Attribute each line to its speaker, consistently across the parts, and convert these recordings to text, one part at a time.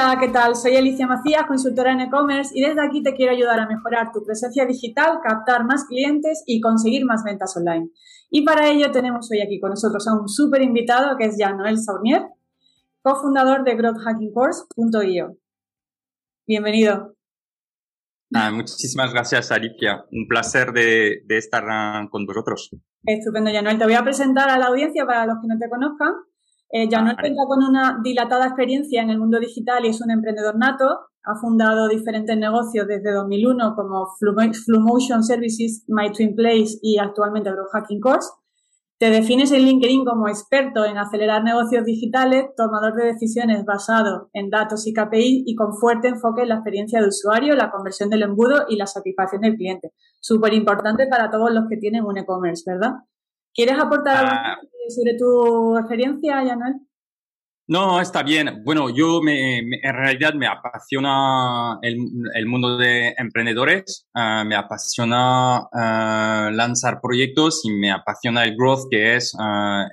Speaker 1: Hola, ¿qué tal? Soy Alicia Macías, consultora en e-commerce y desde aquí te quiero ayudar a mejorar tu presencia digital, captar más clientes y conseguir más ventas online. Y para ello tenemos hoy aquí con nosotros a un súper invitado que es Jean-Noël Saunier, cofundador de growthhackingcourse.io. Bienvenido.
Speaker 2: Ah, muchísimas gracias, Alicia. Un placer de, estar ah, con vosotros.
Speaker 1: Estupendo, Jean-Noël. Te voy a presentar a la audiencia para los que no te conozcan. Eh, no cuenta con una dilatada experiencia en el mundo digital y es un emprendedor nato. Ha fundado diferentes negocios desde 2001 como Flumotion Services, My Twin Place y actualmente Growth Hacking Course. Te defines en LinkedIn como experto en acelerar negocios digitales, tomador de decisiones basado en datos y KPI y con fuerte enfoque en la experiencia de usuario, la conversión del embudo y la satisfacción del cliente. Súper importante para todos los que tienen un e-commerce, ¿verdad? ¿Quieres aportar algo ah. sobre tu experiencia, Yanuel?
Speaker 2: No, está bien. Bueno, yo me, en realidad me apasiona el, mundo de emprendedores, ah, me apasiona ah, lanzar proyectos y me apasiona el growth, que es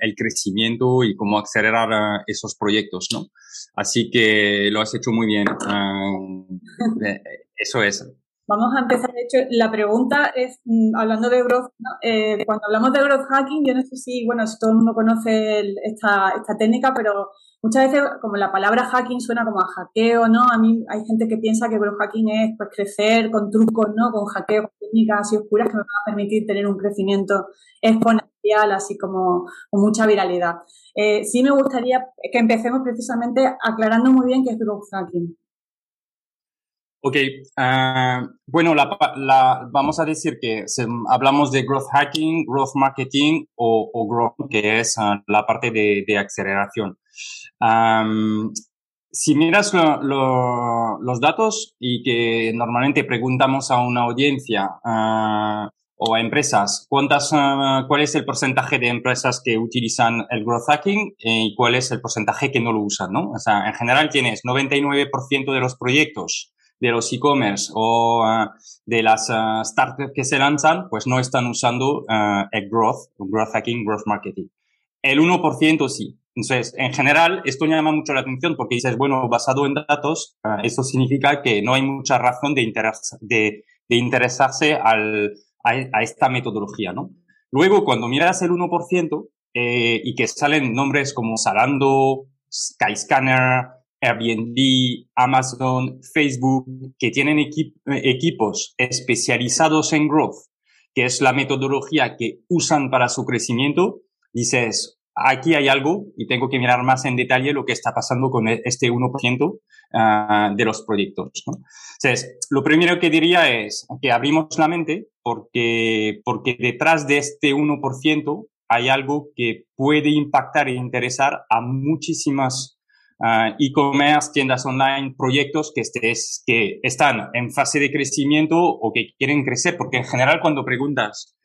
Speaker 2: el crecimiento y cómo acelerar esos proyectos, ¿no? Así que lo has hecho muy bien. Eh, eso es.
Speaker 1: Vamos a empezar. De hecho, la pregunta es, mm, hablando de growth, eh, cuando hablamos de growth hacking, yo no sé si, bueno, si todo el mundo conoce esta, esta técnica, pero muchas veces como la palabra hacking suena como a hackeo, ¿no? A mí hay gente que piensa que growth hacking es pues crecer con trucos, ¿no? Con hackeos, técnicas así oscuras que me van a permitir tener un crecimiento exponencial, así como con mucha viralidad. Eh, sí me gustaría que empecemos precisamente aclarando muy bien qué es growth hacking.
Speaker 2: Ok, ah, bueno, la, vamos a decir que hablamos de growth hacking, growth marketing o, growth, que es ah, la parte de, aceleración. si miras los datos y que normalmente preguntamos a una audiencia ah, o a empresas, ¿cuántas, ¿cuál es el porcentaje de empresas que utilizan el growth hacking y cuál es el porcentaje que no lo usan? ¿no? O sea, en general tienes 99% de los proyectos de los e-commerce o ah, de las uh, startups que se lanzan, pues no están usando uh, el growth, growth hacking, growth marketing. El 1% sí. Entonces, en general, esto llama mucho la atención porque dices, bueno, basado en datos, eso significa que no hay mucha razón de, de, de interesarse al, a, esta metodología, ¿no? Luego, cuando miras el 1% eh, y que salen nombres como Salando, Skyscanner, Airbnb, Amazon, Facebook, que tienen equipos especializados en growth, que es la metodología que usan para su crecimiento, dices, aquí hay algo y tengo que mirar más en detalle lo que está pasando con e-, este 1% ah, de los proyectos. Entonces, lo primero que diría es que abrimos la mente porque, porque detrás de este 1% hay algo que puede impactar e interesar a muchísimas uh, e-commerce, tiendas online, proyectos que, estés, que están en fase de crecimiento o que quieren crecer, porque en general cuando preguntas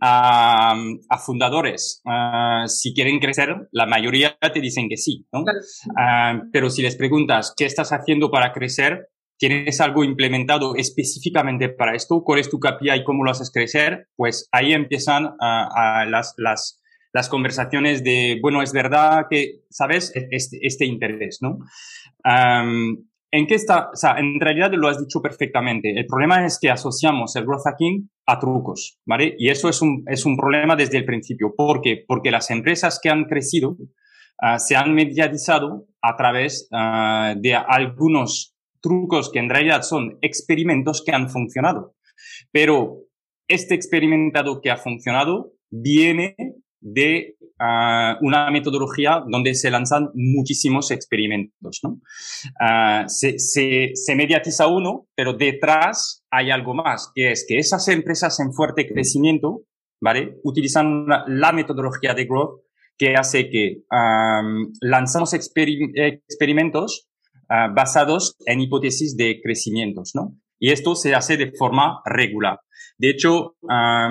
Speaker 2: a, a fundadores uh, si quieren crecer, la mayoría te dicen que sí, ¿no? Uh, pero si les preguntas qué estás haciendo para crecer, ¿Tienes algo implementado específicamente para esto? ¿Cuál es tu KPI y cómo lo haces crecer? Pues ahí empiezan a las, las, las conversaciones de, bueno, es verdad que, ¿sabes? E-, este, este interés, ¿no? ¿En qué está? O sea, en realidad lo has dicho perfectamente. El problema es que asociamos el growth hacking a trucos, ¿vale? Y eso es un, es un problema desde el principio. ¿Por qué? Porque las empresas que han crecido ah, se han mediatizado a través ah, de algunos trucos que en realidad son experimentos que han funcionado. Pero este experimentado que ha funcionado viene de ah, una metodología donde se lanzan muchísimos experimentos. ¿no? Ah, se, se, se, mediatiza uno, pero detrás hay algo más, que es que esas empresas en fuerte crecimiento ¿vale? utilizan la metodología de growth que hace que lanzamos experimentos ah, basados en hipótesis de crecimientos. ¿no? Y esto se hace de forma regular. De hecho, ah,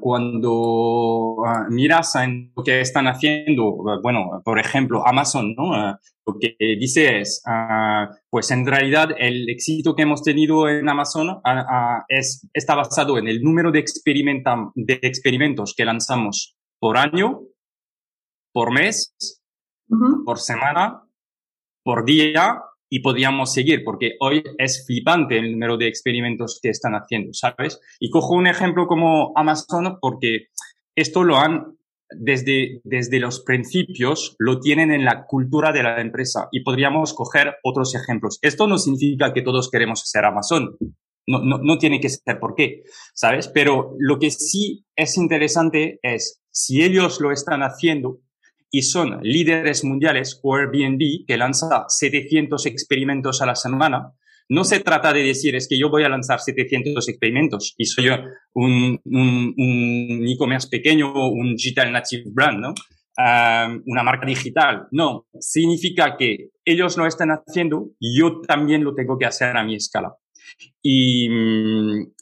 Speaker 2: cuando ah, miras en lo que están haciendo, bueno, por ejemplo, Amazon, ¿no? Ah, lo que dice es, pues en realidad el éxito que hemos tenido en Amazon es, está basado en el número de, de experimentos que lanzamos por año, por mes, por semana, por día y podríamos seguir, porque hoy es flipante el número de experimentos que están haciendo, ¿sabes? Y cojo un ejemplo como Amazon porque esto lo han, desde, desde los principios, lo tienen en la cultura de la empresa y podríamos coger otros ejemplos. Esto no significa que todos queremos ser Amazon. No, no, no tiene que ser por qué, ¿sabes? Pero lo que sí es interesante es, si ellos lo están haciendo, y son líderes mundiales o Airbnb que lanza 700 experimentos a la semana. No se trata de decir es que yo voy a lanzar 700 experimentos y soy un, un, e-commerce pequeño, un digital native brand, ¿no? una marca digital. No, significa que ellos lo están haciendo yo también lo tengo que hacer a mi escala. Y, mm,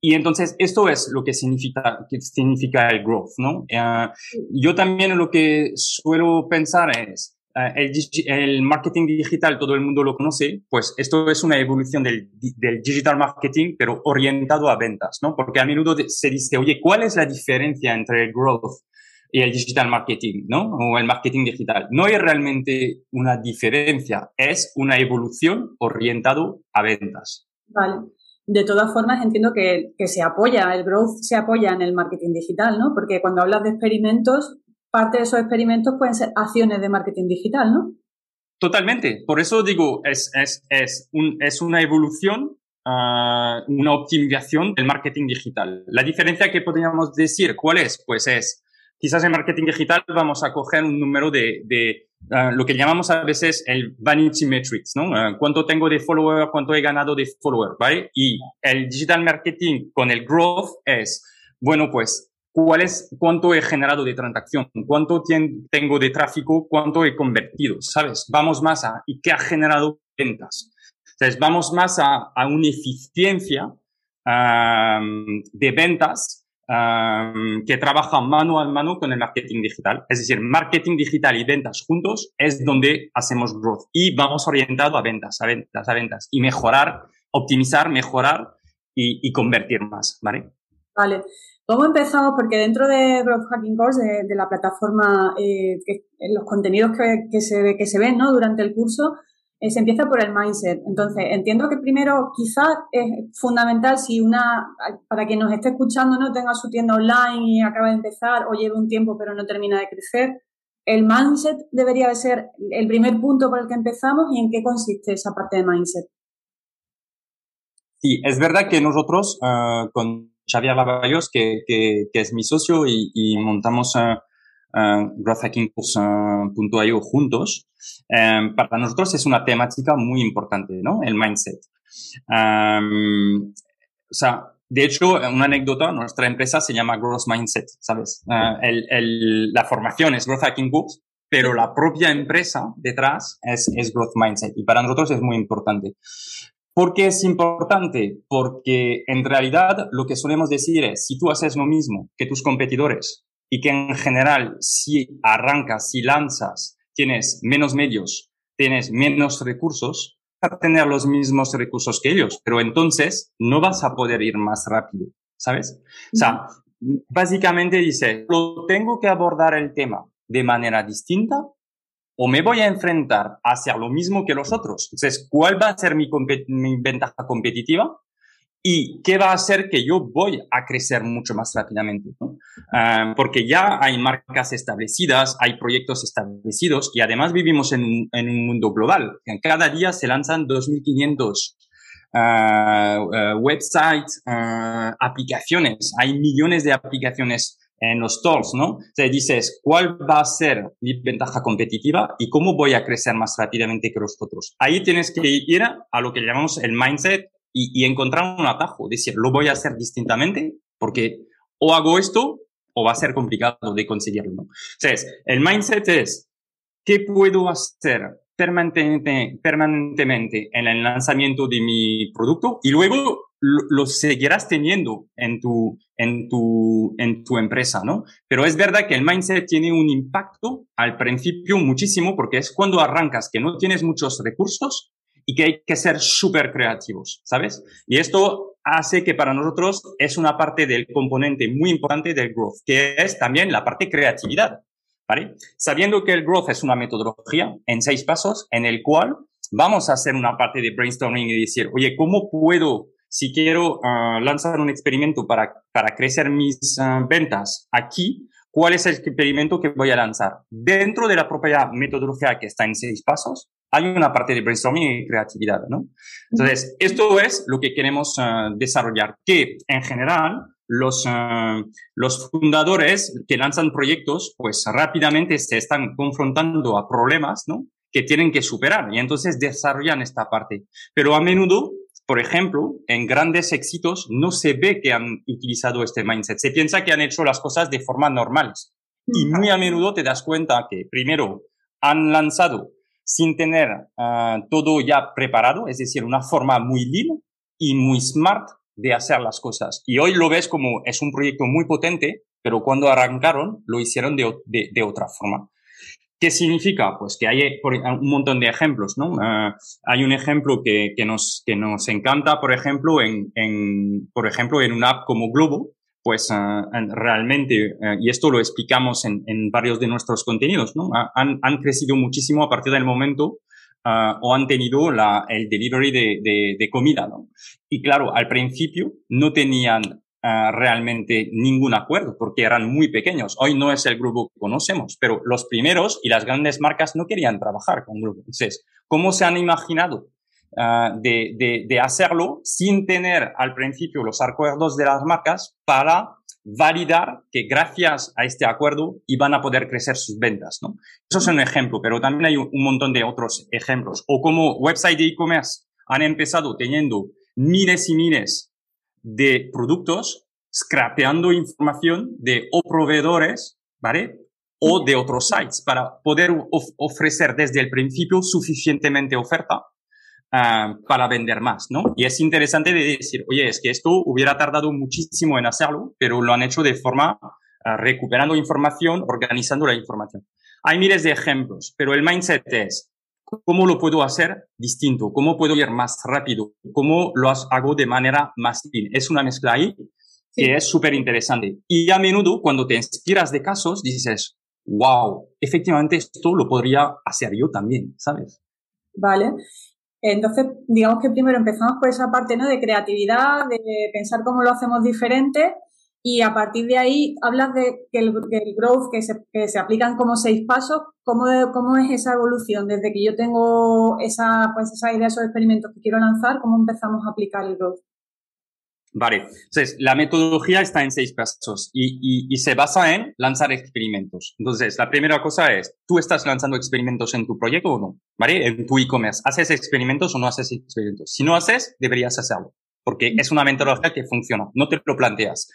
Speaker 2: y entonces esto es lo que significa, que significa el growth, ¿no? Eh, yo también lo que suelo pensar es, eh, el, el, marketing digital todo el mundo lo conoce, pues esto es una evolución del, del, digital marketing, pero orientado a ventas, ¿no? Porque a menudo se dice, oye, ¿cuál es la diferencia entre el growth y el digital marketing, ¿no? O el marketing digital. No hay realmente una diferencia, es una evolución orientado a ventas.
Speaker 1: Vale de todas formas entiendo que, se apoya, el growth se apoya en el marketing digital, ¿no? Porque cuando hablas de experimentos, parte de esos experimentos pueden ser acciones de marketing digital, ¿no?
Speaker 2: Totalmente. Por eso digo, es, es, es, un, es una evolución, ah, una optimización del marketing digital. La diferencia que podríamos decir, ¿cuál es? Pues es, quizás en marketing digital vamos a coger un número de Ah, lo que llamamos a veces el vanity metrics, ¿no? Ah, cuánto tengo de follower, cuánto he ganado de follower, ¿vale? Y el digital marketing con el growth es, bueno, pues, ¿cuál es, cuánto he generado de transacción? ¿Cuánto tengo de tráfico? ¿Cuánto he convertido? ¿Sabes? Vamos más a, ¿y qué ha generado ventas? Entonces, vamos más a, a una eficiencia de ventas que trabaja mano a mano con el marketing digital. Es decir, marketing digital y ventas juntos es donde hacemos growth y vamos orientado a ventas, a ventas, a ventas y mejorar, optimizar, mejorar y, convertir más, ¿vale?
Speaker 1: Vale. ¿Cómo empezamos? Porque dentro de Growth Hacking Course, de, la plataforma, eh, los contenidos que, que, se, que se ven ¿no? durante el curso, eh, se empieza por el mindset. Entonces, entiendo que primero quizás es fundamental si una, para quien nos esté escuchando, no tenga su tienda online y acaba de empezar o lleve un tiempo pero no termina de crecer, el mindset debería de ser el primer punto por el que empezamos y en qué consiste esa parte de mindset.
Speaker 2: Sí, es verdad que nosotros eh, con Xavier Lavallos, que, que, es mi socio y, montamos uh, growthhackingcourse.io juntos, Em, para nosotros es una temática muy importante, ¿no? El mindset. O sea, de hecho, una anécdota, nuestra empresa se llama Growth Mindset, ¿sabes? Eh, el, la formación es Growth Hacking Books, pero la propia empresa detrás es, es Growth Mindset y para nosotros es muy importante. ¿Por qué es importante? Porque en realidad lo que solemos decir es, si tú haces lo mismo que tus competidores y que en general si arrancas, si lanzas tienes menos medios, tienes menos recursos, para tener los mismos recursos que ellos, pero entonces no vas a poder ir más rápido, ¿sabes? O sea, básicamente dice, lo tengo que abordar el tema de manera distinta o me voy a enfrentar a hacer lo mismo que los otros. Entonces, ¿cuál va a ser mi ventaja competitiva? Y qué va a hacer que yo voy a crecer mucho más rápidamente, ah, porque ya hay marcas establecidas, hay proyectos establecidos y además vivimos en en un mundo global. Cada día se lanzan 2.500 uh, uh, websites, uh, aplicaciones. Hay millones de aplicaciones en los stores, ¿no? Te dices, ¿cuál va a ser mi ventaja competitiva y cómo voy a crecer más rápidamente que los otros? Ahí tienes que ir a lo que llamamos el mindset y, encontrar un atajo, decir, lo voy a hacer distintamente porque o hago esto o va a ser complicado de conseguirlo. Entonces, el mindset es, ¿qué puedo hacer permanentemente, permanentemente en el lanzamiento de mi producto? Y luego lo, seguirás teniendo en tu, en, tu, en tu empresa, ¿no? Pero es verdad que el mindset tiene un impacto al principio muchísimo porque es cuando arrancas que no tienes muchos recursos y que hay que ser súper creativos, ¿sabes? Y esto hace que para nosotros es una parte del componente muy importante del growth, que es también la parte creatividad. ¿vale? Sabiendo que el growth es una metodología en seis pasos en el cual vamos a hacer una parte de brainstorming y decir, oye, ¿cómo puedo, si quiero ah, lanzar un experimento para, para crecer mis ah, ventas aquí, cuál es el experimento que voy a lanzar? Dentro de la propia metodología que está en seis pasos, hay una parte de brainstorming y creatividad, ¿no? Entonces, esto es lo que queremos ah, desarrollar, que en general los, los fundadores que lanzan proyectos, pues rápidamente se están confrontando a problemas, ¿no? que tienen que superar y entonces desarrollan esta parte. Pero a menudo, por ejemplo, en grandes éxitos no se ve que han utilizado este mindset. Se piensa que han hecho las cosas de forma normales. Y muy a menudo te das cuenta que primero han lanzado sin tener ah, todo ya preparado, es decir, una forma muy lean y muy smart de hacer las cosas. Y hoy lo ves como es un proyecto muy potente, pero cuando arrancaron lo hicieron de, de otra forma. ¿Qué significa? Pues que hay un montón de ejemplos, ¿no? Ah, hay un ejemplo que, que, nos, que nos encanta, por ejemplo, en, en, por ejemplo, en una app como Globo, pues uh, realmente, uh, y esto lo explicamos en, en, varios de nuestros contenidos, ¿no? Han, han crecido muchísimo a partir del momento Uh, o han tenido la, el delivery de, de, de, comida, ¿no? Y claro, al principio no tenían Ah, realmente ningún acuerdo porque eran muy pequeños. Hoy no es el grupo que conocemos, pero los primeros y las grandes marcas no querían trabajar con grupo. Entonces, ¿cómo se han imaginado uh, de, de, hacerlo sin tener al principio los acuerdos de las marcas para validar que gracias a este acuerdo iban a poder crecer sus ventas, ¿no? Eso es un ejemplo, pero también hay un, montón de otros ejemplos. O como website de e-commerce han empezado teniendo miles y miles de productos, scrapeando información de proveedores, ¿vale? O de otros sites para poder ofrecer desde el principio suficientemente oferta uh, para vender más, ¿no? Y es interesante de decir, oye, es que esto hubiera tardado muchísimo en hacerlo, pero lo han hecho de forma uh, recuperando información, organizando la información. Hay miles de ejemplos, pero el mindset es, ¿Cómo lo puedo hacer distinto? ¿Cómo puedo ir más rápido? ¿Cómo lo hago de manera más fin? Es una mezcla ahí que es súper interesante. Y a menudo cuando te inspiras de casos dices, wow, efectivamente esto lo podría hacer yo también, ¿sabes?
Speaker 1: Vale. Entonces, digamos que primero empezamos por esa parte ¿no? de creatividad, de pensar cómo lo hacemos diferente y a partir de ahí hablas de que el, growth, que se, que aplican como seis pasos. ¿Cómo, ¿Cómo es esa evolución? Desde que yo tengo esa, pues esa idea, esos experimentos que quiero lanzar, ¿cómo empezamos a aplicar el growth?
Speaker 2: Vale, entonces la metodología está en seis pasos y, y, y, se basa en lanzar experimentos. Entonces, la primera cosa es, ¿tú estás lanzando experimentos en tu proyecto o no? ¿Vale? En tu e-commerce, ¿haces experimentos o no haces experimentos? Si no haces, deberías hacerlo, porque es una metodología que funciona, no te lo planteas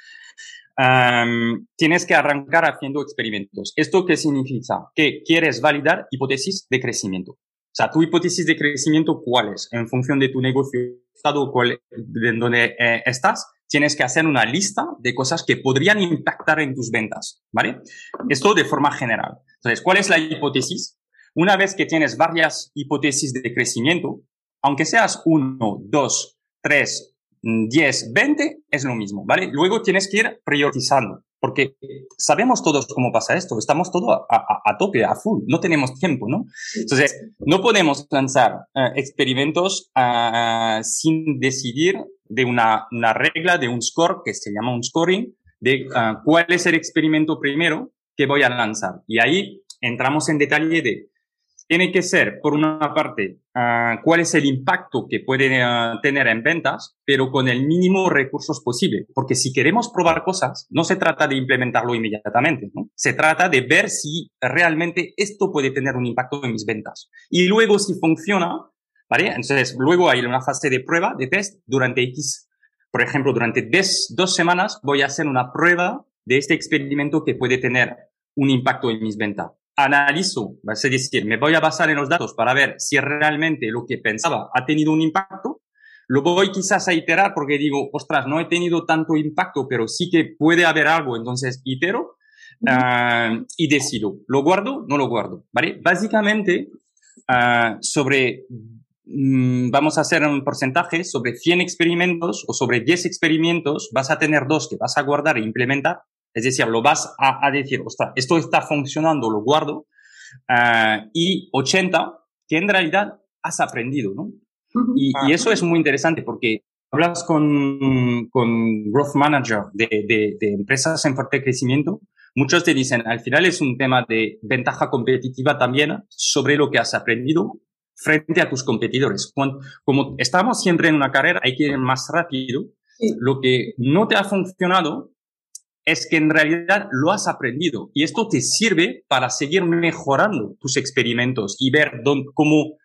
Speaker 2: tienes que arrancar haciendo experimentos. ¿Esto qué significa? Que quieres validar hipótesis de crecimiento. O sea, tu hipótesis de crecimiento, ¿cuál es? En función de tu negocio, estado cuál, en donde eh, estás, tienes que hacer una lista de cosas que podrían impactar en tus ventas, ¿vale? Esto de forma general. Entonces, ¿cuál es la hipótesis? Una vez que tienes varias hipótesis de crecimiento, aunque seas uno, dos, tres 10, 20 es lo mismo, ¿vale? Luego tienes que ir priorizando, porque sabemos todos cómo pasa esto, estamos todos a, tope, a full, no tenemos tiempo, ¿no? Entonces, no podemos lanzar eh, experimentos uh, sin decidir de una, una, regla, de un score, que se llama un scoring, de uh, cuál es el experimento primero que voy a lanzar. Y ahí entramos en detalle de tiene que ser, por una parte, uh, cuál es el impacto que puede uh, tener en ventas, pero con el mínimo recursos posible. Porque si queremos probar cosas, no se trata de implementarlo inmediatamente, ¿no? Se trata de ver si realmente esto puede tener un impacto en mis ventas. Y luego, si funciona, ¿vale? Entonces, luego hay una fase de prueba, de test, durante X. Por ejemplo, durante dos semanas voy a hacer una prueba de este experimento que puede tener un impacto en mis ventas analizo, es decir, me voy a basar en los datos para ver si realmente lo que pensaba ha tenido un impacto, lo voy quizás a iterar porque digo, ostras, no he tenido tanto impacto, pero sí que puede haber algo, entonces itero uh, y decido, ¿lo guardo? No lo guardo, ¿vale? Básicamente, uh, sobre, um, vamos a hacer un porcentaje, sobre 100 experimentos o sobre 10 experimentos, vas a tener dos que vas a guardar e implementar Es decir, lo vas a, decir, ostras, esto está funcionando, lo guardo. Uh, y 80, que en realidad has aprendido, ¿no? y, y, eso es muy interesante porque hablas con, con growth manager de, de, de empresas en fuerte crecimiento, muchos te dicen, al final es un tema de ventaja competitiva también sobre lo que has aprendido frente a tus competidores. Cuando, como estamos siempre en una carrera, hay que ir más rápido. Lo que no te ha funcionado es que en realidad lo has aprendido y esto te sirve para seguir mejorando tus experimentos y ver cómo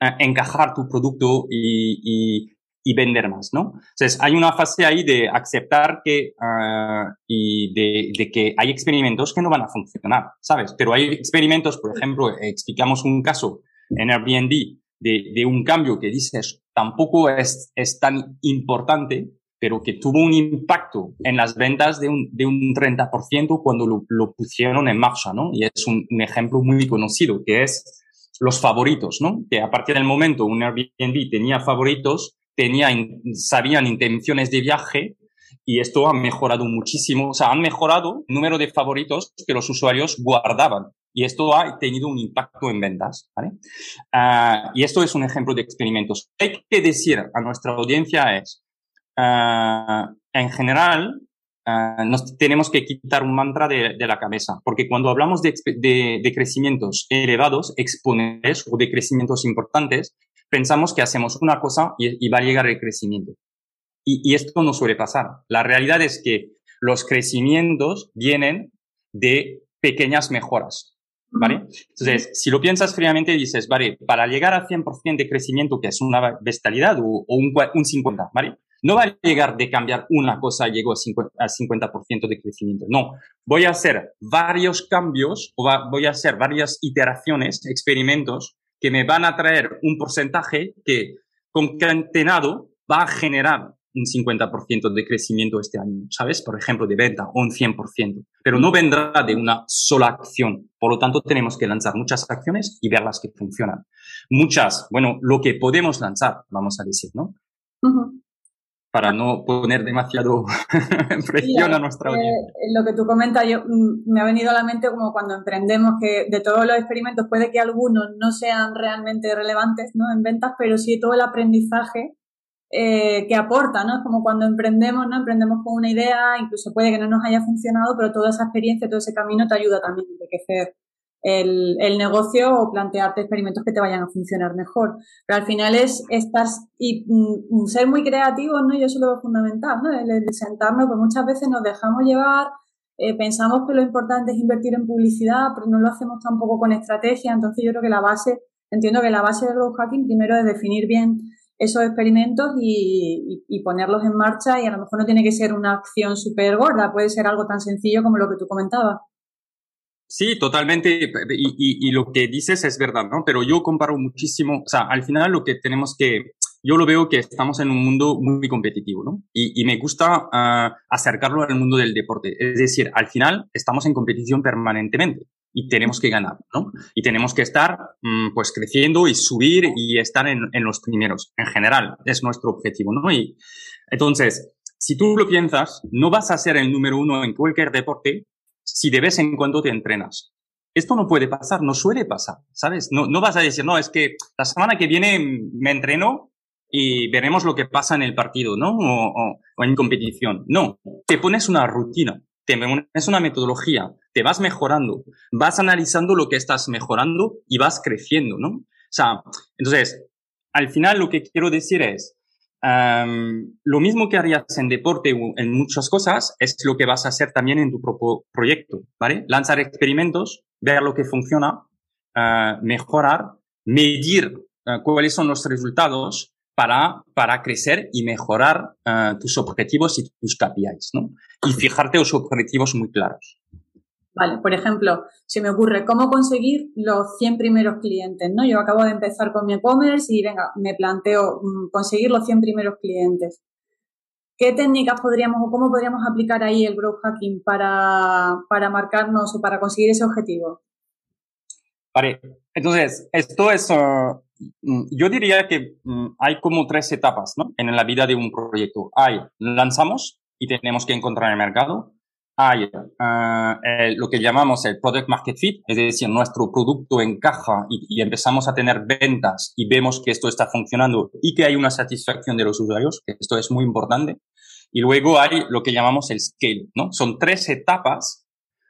Speaker 2: eh, encajar tu producto y, vender más, ¿no? Entonces, hay una fase ahí de aceptar que, uh, y de, que hay experimentos que no van a funcionar, ¿sabes? Pero hay experimentos, por ejemplo, explicamos un caso en Airbnb de, de un cambio que dices tampoco es, es tan importante, pero que tuvo un impacto en las ventas de un, de un 30% cuando lo, lo, pusieron en marcha, ¿no? Y es un, un, ejemplo muy conocido, que es los favoritos, ¿no? Que a partir del momento un Airbnb tenía favoritos, tenía, sabían intenciones de viaje, y esto ha mejorado muchísimo, o sea, han mejorado el número de favoritos que los usuarios guardaban y esto ha tenido un impacto en ventas. ¿vale? Uh, y esto es un ejemplo de experimentos. Hay que decir a nuestra audiencia es, uh, en general, uh, nos tenemos que quitar un mantra de, de la cabeza, porque cuando hablamos de, de, de, crecimientos elevados, exponentes o de crecimientos importantes, pensamos que hacemos una cosa y, y va a llegar el crecimiento. Y, y esto no suele pasar. La realidad es que los crecimientos vienen de pequeñas mejoras. ¿Vale? Entonces, si lo piensas fríamente, dices, vale, para llegar a 100% de crecimiento, que es una bestialidad, o, o un, un, 50, ¿vale? No va a llegar de cambiar una cosa y llego a 50%, a 50 de crecimiento. No, voy a hacer varios cambios o voy a hacer varias iteraciones, experimentos, que me van a traer un porcentaje que concatenado va a generar un 50% de crecimiento este año, ¿sabes? Por ejemplo, de venta o un 100%, pero no vendrá de una sola acción. Por lo tanto, tenemos que lanzar muchas acciones y ver las que funcionan. Muchas, bueno, lo que podemos lanzar, vamos a decir, ¿no? Uh. Para no poner demasiado presión a nuestra audiencia.
Speaker 1: Eh, lo que tú comentas, yo, mm, me ha venido a la mente como cuando emprendemos, que de todos los experimentos puede que algunos no sean realmente relevantes ¿no? en ventas, pero sí todo el aprendizaje eh, que aporta, ¿no? Es como cuando emprendemos, ¿no? Emprendemos con una idea, incluso puede que no nos haya funcionado, pero toda esa experiencia, todo ese camino te ayuda también a enriquecer el, negocio o plantearte experimentos que te vayan a funcionar mejor. Pero al final es estar y mm, ser muy creativos, ¿no? Yo eso lo veo fundamental, ¿no? El, el sentarnos, pues muchas veces nos dejamos llevar, eh, pensamos que lo importante es invertir en publicidad, pero no lo hacemos tampoco con estrategia. Entonces yo creo que la base, entiendo que la base del growth hacking primero es definir bien esos experimentos y, y, ponerlos en marcha y a lo mejor no tiene que ser una acción súper gorda, puede ser algo tan sencillo como lo que tú comentabas.
Speaker 2: Sí, totalmente. Y, y, lo que dices es verdad, ¿no? Pero yo comparo muchísimo, o sea, al final lo que tenemos que, yo lo veo que estamos en un mundo muy competitivo, ¿no? Y, me gusta uh, acercarlo al mundo del deporte. Es decir, al final estamos en competición permanentemente y tenemos que ganar, ¿no? Y tenemos que estar, mmm, pues, creciendo y subir y estar en, en, los primeros. En general, es nuestro objetivo, ¿no? Y entonces, si tú lo piensas, no vas a ser el número uno en cualquier deporte si de vez en cuando te entrenas. Esto no puede pasar, no suele pasar, ¿sabes? No, no vas a decir, no, es que la semana que viene me entreno y veremos lo que pasa en el partido, ¿no? O, en competición. No, te pones una rutina es una metodología, te vas mejorando, vas analizando lo que estás mejorando y vas creciendo, ¿no? O sea, entonces, al final lo que quiero decir es, lo mismo que harías en deporte o en muchas cosas, es lo que vas a hacer también en tu propio proyecto, ¿vale? Lanzar experimentos, ver lo que funciona, uh, mejorar, medir uh, cuáles son los resultados para, para crecer y mejorar uh, tus objetivos y tus KPIs, ¿no? Y fijarte los objetivos muy claros.
Speaker 1: Vale, por ejemplo, se me ocurre cómo conseguir los 100 primeros clientes, ¿no? Yo acabo de empezar con mi e-commerce y venga, me planteo mmm, conseguir los 100 primeros clientes. ¿Qué técnicas podríamos o cómo podríamos aplicar ahí el growth hacking para, para marcarnos o para conseguir ese objetivo?
Speaker 2: Vale, entonces, esto es, uh, yo diría que um, hay como tres etapas ¿no? en la vida de un proyecto. Hay, lanzamos y tenemos que encontrar el mercado. Hay uh, lo que llamamos el product market fit, es decir, nuestro producto encaja y, y, empezamos a tener ventas y vemos que esto está funcionando y que hay una satisfacción de los usuarios, que esto es muy importante. Y luego hay lo que llamamos el scale, ¿no? Son tres etapas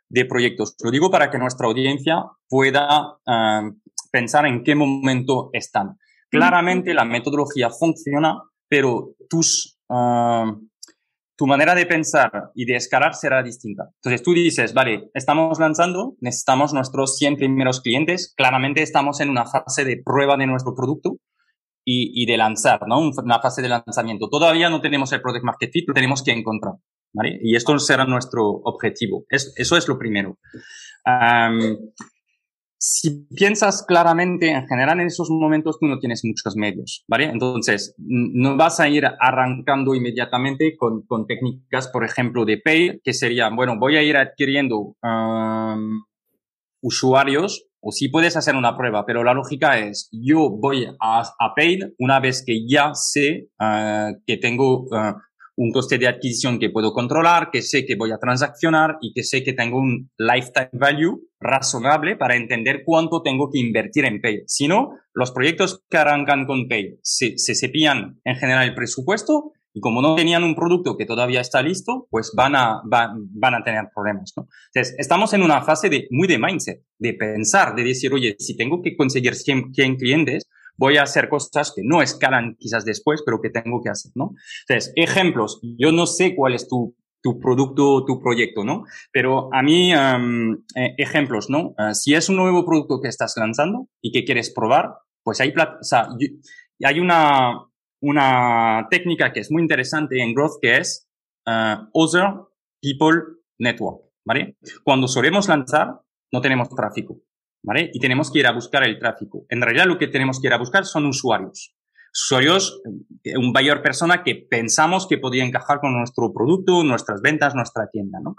Speaker 2: de proyectos. Lo digo para que nuestra audiencia pueda uh, pensar en qué momento están. Claramente la metodología funciona, pero tus uh, tu manera de pensar y de escalar será distinta. Entonces tú dices, vale, estamos lanzando, necesitamos nuestros 100 primeros clientes, claramente estamos en una fase de prueba de nuestro producto y, y de lanzar, ¿no? Una fase de lanzamiento. Todavía no tenemos el product market fit, lo tenemos que encontrar, ¿vale? Y esto será nuestro objetivo. Es, eso es lo primero. Um, si piensas claramente, en general en esos momentos tú no tienes muchos medios, ¿vale? Entonces, no vas a ir arrancando inmediatamente con, con técnicas, por ejemplo, de pay, que serían, bueno, voy a ir adquiriendo um, usuarios, o si puedes hacer una prueba, pero la lógica es, yo voy a, a paid una vez que ya sé uh, que tengo uh, un coste de adquisición que puedo controlar, que sé que voy a transaccionar y que sé que tengo un lifetime value razonable para entender cuánto tengo que invertir en Pay. Si no, los proyectos que arrancan con Pay se, se, se pillan en general el presupuesto y como no tenían un producto que todavía está listo, pues van a, van, van a tener problemas. Entonces, estamos en una fase de, muy de mindset, de pensar, de decir, oye, si tengo que conseguir 100, 100 clientes, voy a hacer cosas que no escalan quizás después, pero que tengo que hacer, ¿no? Entonces, ejemplos. Yo no sé cuál es tu, tu producto, tu proyecto, ¿no? Pero a mí, um, ejemplos, ¿no? Uh, si es un nuevo producto que estás lanzando y que quieres probar, pues hay, o sea, hay una, una técnica que es muy interesante en Growth que es uh, Other People Network, ¿vale? Cuando solemos lanzar, no tenemos tráfico. Y tenemos que ir a buscar el tráfico. En realidad lo que tenemos que ir a buscar son usuarios. Usuarios, eh, un mayor persona que pensamos que podría encajar con nuestro producto, nuestras ventas, nuestra tienda, ¿no?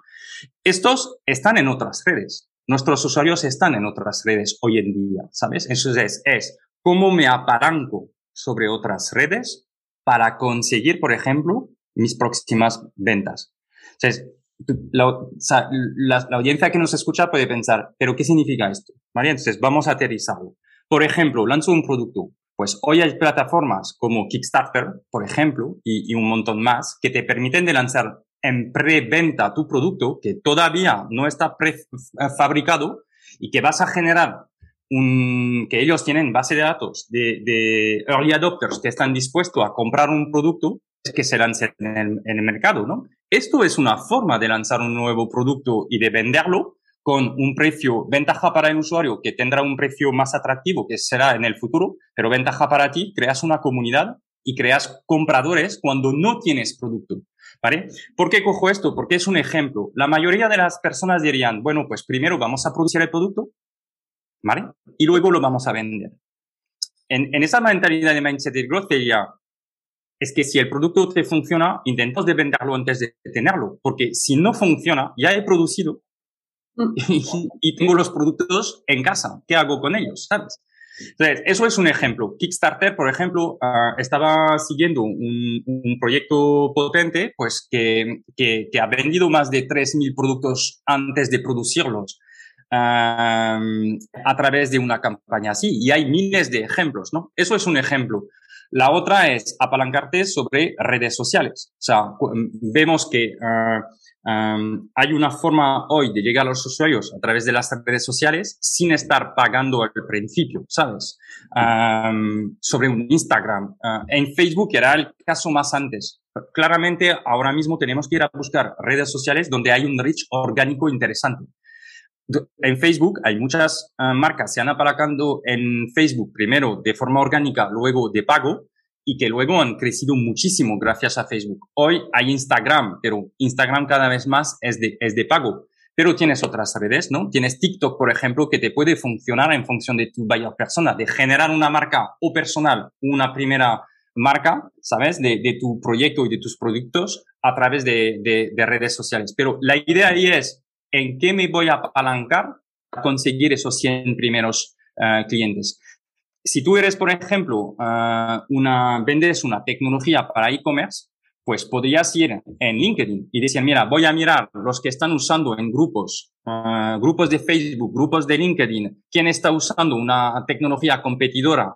Speaker 2: Estos están en otras redes. Nuestros usuarios están en otras redes hoy en día, ¿sabes? Eso es, cómo me apalanco sobre otras redes para conseguir, por ejemplo, mis próximas ventas. Entonces, la, la, la, audiencia que nos escucha puede pensar, pero ¿qué significa esto? ¿Vale? Entonces, vamos a aterrizarlo. Por ejemplo, lanzo un producto. Pues hoy hay plataformas como Kickstarter, por ejemplo, y, un montón más, que te permiten de lanzar en preventa tu producto que todavía no está prefabricado y que vas a generar un, que ellos tienen base de datos de, de early adopters que están dispuestos a comprar un producto que se lance en el, en el mercado, ¿no? Esto es una forma de lanzar un nuevo producto y de venderlo con un precio, ventaja para el usuario que tendrá un precio más atractivo que será en el futuro, pero ventaja para ti, creas una comunidad y creas compradores cuando no tienes producto. ¿Vale? ¿Por qué cojo esto? Porque es un ejemplo. La mayoría de las personas dirían, bueno, pues primero vamos a producir el producto, ¿vale? Y luego lo vamos a vender. En, esa mentalidad de mindset de growth sería, es que si el producto te funciona, intentamos de venderlo antes de tenerlo, porque si no funciona, ya he producido mm. y, y, tengo los productos en casa. ¿Qué hago con ellos? ¿Sabes? Entonces, eso es un ejemplo. Kickstarter, por ejemplo, uh, estaba siguiendo un, un, proyecto potente, pues que, que, que ha vendido más de 3.000 productos antes de producirlos. Uh, a través de una campaña así. Y hay miles de ejemplos, ¿no? Eso es un ejemplo. La otra es apalancarte sobre redes sociales. O sea, vemos que um, hay una forma hoy de llegar a los usuarios a través de las redes sociales sin estar pagando al principio, ¿sabes? Sobre un Instagram. Uh, en Facebook era el caso más antes. Claramente, ahora mismo tenemos que ir a buscar redes sociales donde hay un reach orgánico interesante en Facebook hay muchas uh, marcas se han apalancado en Facebook primero de forma orgánica, luego de pago y que luego han crecido muchísimo gracias a Facebook. Hoy hay Instagram, pero Instagram cada vez más es de, es de pago. Pero tienes otras redes, ¿no? Tienes TikTok, por ejemplo, que te puede funcionar en función de tu buyer persona, de generar una marca o personal, una primera marca, ¿sabes? De, de tu proyecto y de tus productos a través de, de, de redes sociales. Pero la idea ahí es, en qué me voy a apalancar a conseguir esos 100 primeros uh, clientes. Si tú eres, por ejemplo, uh, una, vendes una tecnología para e-commerce, pues podrías ir en LinkedIn y decir, mira, voy a mirar los que están usando en grupos, ah, grupos de Facebook, grupos de LinkedIn, quién está usando una tecnología competidora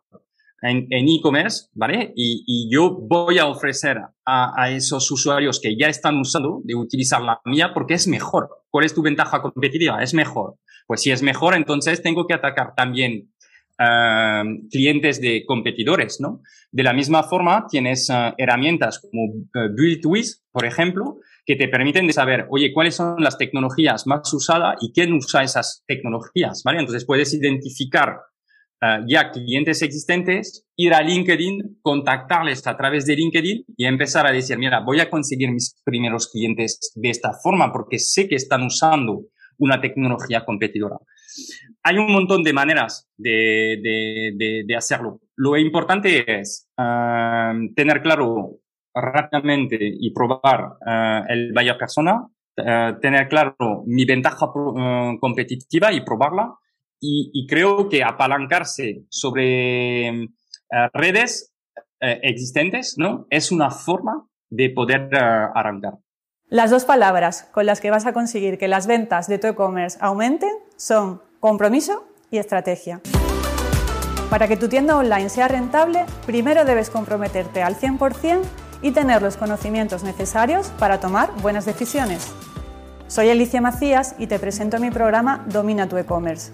Speaker 2: en e-commerce, ¿vale? Y, yo voy a ofrecer a, esos usuarios que ya están usando de utilizar la mía porque es mejor. ¿Cuál es tu ventaja competitiva? Es mejor. Pues si es mejor, entonces tengo que atacar también ah, clientes de competidores, ¿no? De la misma forma, tienes ah, herramientas como uh, por ejemplo, que te permiten de saber, oye, cuáles son las tecnologías más usadas y quién usa esas tecnologías, ¿vale? Entonces puedes identificar eh, ya clientes existentes, ir a LinkedIn, contactarles a través de LinkedIn y empezar a decir, mira, voy a conseguir mis primeros clientes de esta forma porque sé que están usando una tecnología competidora. Hay un montón de maneras de, de, de, hacerlo. Lo importante es eh, tener claro rápidamente y probar uh, el buyer persona, tener claro mi ventaja competitiva y probarla y, creo que apalancarse sobre eh, redes eh, existentes, ¿no? Es una forma de poder eh, arrancar.
Speaker 3: Las dos palabras con las que vas a conseguir que las ventas de tu e-commerce aumenten son compromiso y estrategia. Para que tu tienda online sea rentable, primero debes comprometerte al 100% y tener los conocimientos necesarios para tomar buenas decisiones. Soy Alicia Macías y te presento mi programa Domina tu e-commerce.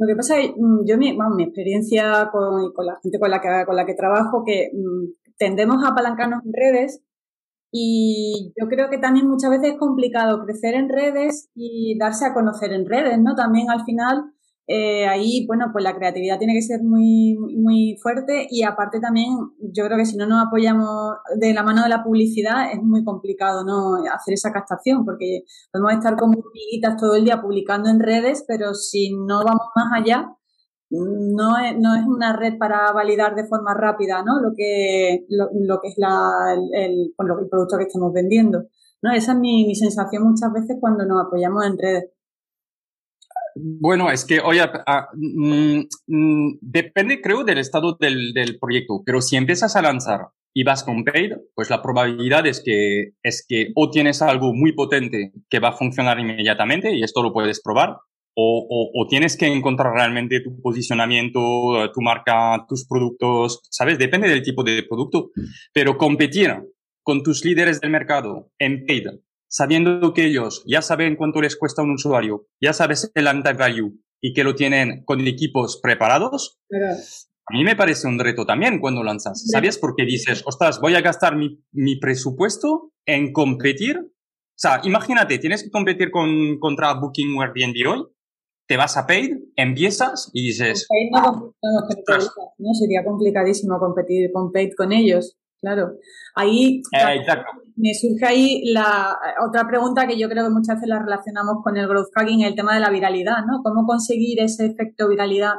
Speaker 1: Lo que pasa es mm, yo, mi, mi experiencia con, con, la gente con la que, con la que trabajo, que mm, tendemos a apalancarnos en redes y yo creo que también muchas veces es complicado crecer en redes y darse a conocer en redes, ¿no? También al final eh, ahí, bueno, pues la creatividad tiene que ser muy, muy fuerte y aparte también yo creo que si no nos apoyamos de la mano de la publicidad es muy complicado, ¿no? Hacer esa captación porque podemos estar como hormiguitas todo el día publicando en redes, pero si no vamos más allá, no es, no es una red para validar de forma rápida, ¿no? Lo que, lo, que es la, el, el, producto que estamos vendiendo, ¿no? Esa es mi, mi sensación muchas veces cuando nos apoyamos en redes.
Speaker 2: Bueno, es que, oye, ah, mm, mm, depende, creo, del estado del, del, proyecto, pero si empiezas a lanzar y vas con paid, pues la probabilidad es que, es que o tienes algo muy potente que va a funcionar inmediatamente y esto lo puedes probar, o, o, o tienes que encontrar realmente tu posicionamiento, tu marca, tus productos, ¿sabes? Depende del tipo de producto, pero competir con tus líderes del mercado en paid sabiendo que ellos ya saben cuánto les cuesta un usuario, ya sabes el anti-value y que lo tienen con equipos preparados, a mí me parece un reto también cuando lanzas. ¿Sabes? Porque dices, ostras, voy a gastar mi, mi, presupuesto en competir. O sea, imagínate, tienes que competir con, contra Booking o Airbnb hoy, te vas a Paid, empiezas y dices...
Speaker 1: no, no, sería complicadísimo competir con Paid con ellos. Claro. Ahí
Speaker 2: eh,
Speaker 1: me surge ahí la otra pregunta que yo creo que muchas veces la relacionamos con el growth hacking, el tema de la viralidad, ¿no? ¿Cómo conseguir ese efecto viralidad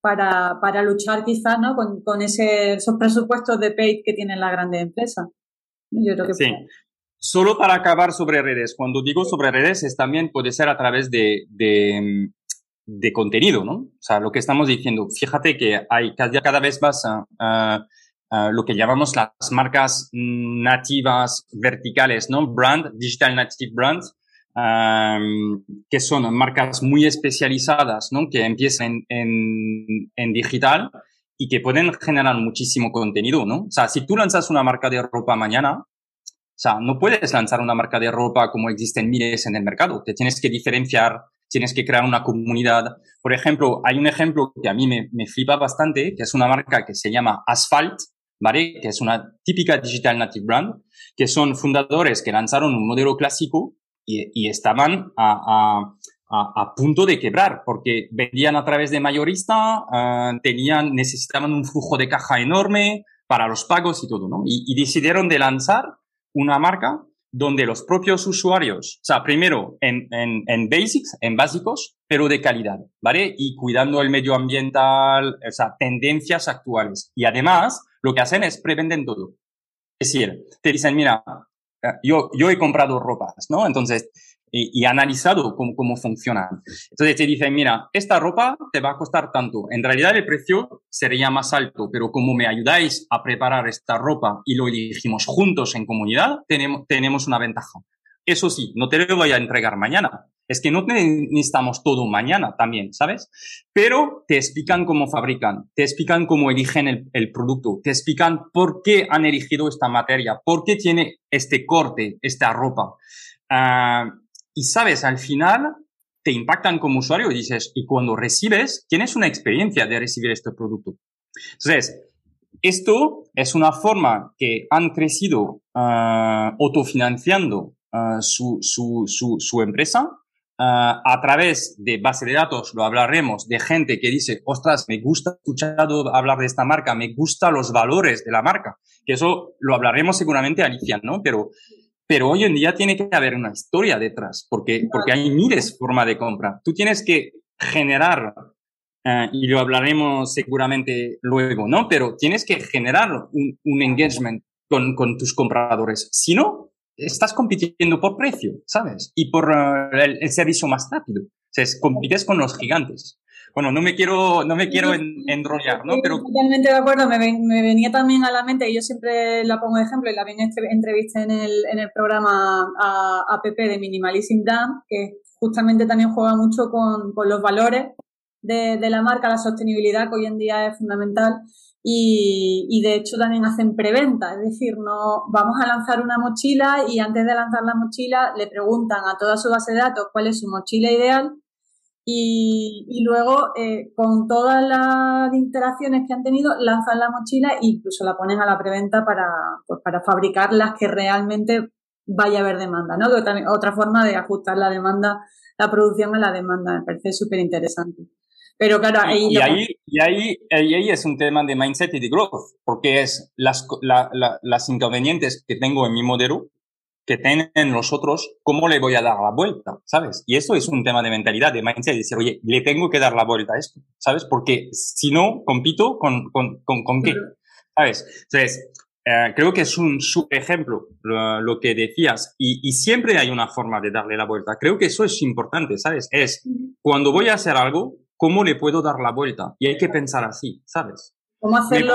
Speaker 1: para, para luchar quizás, ¿no? Con, con ese, esos presupuestos de paid que tienen las grandes empresas.
Speaker 2: Yo creo que sí. Solo para acabar sobre redes, cuando digo sobre redes es también puede ser a través de, de, de contenido, ¿no? O sea, lo que estamos diciendo, fíjate que hay cada, cada vez más uh, Ah, lo que llamamos las marcas nativas verticales, ¿no? Brand, Digital Native Brands, que son marcas muy especializadas, ¿no? Que empiezan en, en, digital y que pueden generar muchísimo contenido, ¿no? O sea, si tú lanzas una marca de ropa mañana, o sea, no puedes lanzar una marca de ropa como existen miles en el mercado. Te tienes que diferenciar, tienes que crear una comunidad. Por ejemplo, hay un ejemplo que a mí me, me flipa bastante, que es una marca que se llama Asphalt, ¿vale? Que es una típica digital native brand, que son fundadores que lanzaron un modelo clásico y, y estaban a, a a, punto de quebrar porque vendían a través de mayorista, ah, tenían, necesitaban un flujo de caja enorme para los pagos y todo, ¿no? Y, decidieron de lanzar una marca donde los propios usuarios, o sea, primero en, en, en, basics, en básicos, pero de calidad, ¿vale? Y cuidando el medio ambiental, o sea, tendencias actuales. Y además, lo que hacen es prevenden todo. Es decir, te dicen, mira, yo, yo he comprado ropas, ¿no? Entonces, y, analizado cómo, cómo funcionan. Entonces te dicen, mira, esta ropa te va a costar tanto. En realidad el precio sería más alto, pero como me ayudáis a preparar esta ropa y lo elegimos juntos en comunidad, tenemos, tenemos una ventaja. Eso sí, no te lo voy a entregar mañana. Es que no necesitamos todo mañana también, ¿sabes? Pero te explican cómo fabrican, te explican cómo eligen el, producto, te explican por qué han elegido esta materia, por qué tiene este corte, esta ropa. Uh, y sabes, al final te impactan como usuario y dices, y cuando recibes, tienes una experiencia de recibir este producto. Entonces, esto es una forma que han crecido uh, autofinanciando uh, su, su, su, su, empresa uh, a través de base de datos, lo hablaremos, de gente que dice, ostras, me gusta escuchado hablar de esta marca, me gustan los valores de la marca, que eso lo hablaremos seguramente, Alicia, ¿no? Pero pero hoy en día tiene que haber una historia detrás, porque, porque hay miles de formas de compra. Tú tienes que generar, eh, y lo hablaremos seguramente luego, ¿no? Pero tienes que generar un, engagement con, con, tus compradores. Si no, estás compitiendo por precio, ¿sabes? Y por eh, el, el, servicio más rápido. O sea, compites con los gigantes bueno, no me quiero, no me quiero enrollar, ¿no?
Speaker 1: Pero... Totalmente de acuerdo, me, me, venía también a la mente, y yo siempre la pongo de ejemplo, y la vi en entrevista en el, en el programa a, a PP de Minimalism Dan, que justamente también juega mucho con, con los valores de, de, la marca, la sostenibilidad, que hoy en día es fundamental. Y, y, de hecho también hacen preventa, es decir, no vamos a lanzar una mochila y antes de lanzar la mochila le preguntan a toda su base de datos cuál es su mochila ideal y, luego, eh, con todas las interacciones que han tenido, lanzan la mochila e incluso la ponen a la preventa para, pues, para fabricar las que realmente vaya a haber demanda, ¿no? otra forma de ajustar la demanda, la producción a la demanda, me parece súper interesante. Pero claro,
Speaker 2: ahí y, ahí, y, ahí, y ahí es un tema de mindset y de growth, porque es las, la, las inconvenientes que tengo en mi modelo que tienen los otros, ¿cómo le voy a dar la vuelta? ¿Sabes? Y eso es un tema de mentalidad, de mindset, de decir, oye, le tengo que dar la vuelta a esto, ¿sabes? Porque si no, compito con, con, con, con qué, ¿sabes? Entonces, eh, creo que es un super ejemplo lo, que decías y, y, siempre hay una forma de darle la vuelta. Creo que eso es importante, ¿sabes? Es cuando voy a hacer algo, ¿cómo le puedo dar la vuelta? Y hay que pensar así, ¿sabes?
Speaker 1: ¿Cómo hacerlo?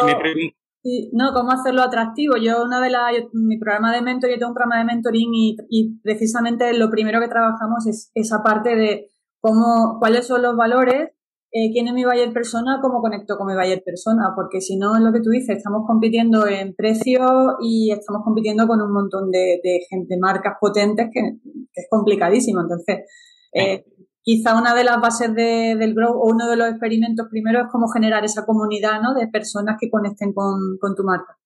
Speaker 1: Sí, no, cómo hacerlo atractivo. Yo, una de las, mi programa de mentor, yo tengo un programa de mentoring y, y, precisamente lo primero que trabajamos es esa parte de cómo, cuáles son los valores, eh, quién es mi buyer persona, cómo conecto con mi buyer persona, porque si no es lo que tú dices, estamos compitiendo en precio y estamos compitiendo con un montón de, de gente, marcas potentes que, que es complicadísimo. Entonces, eh, quizá una de las bases del Grow o uno de los experimentos primero es cómo generar esa comunidad ¿no? de personas que conecten con, tu marca.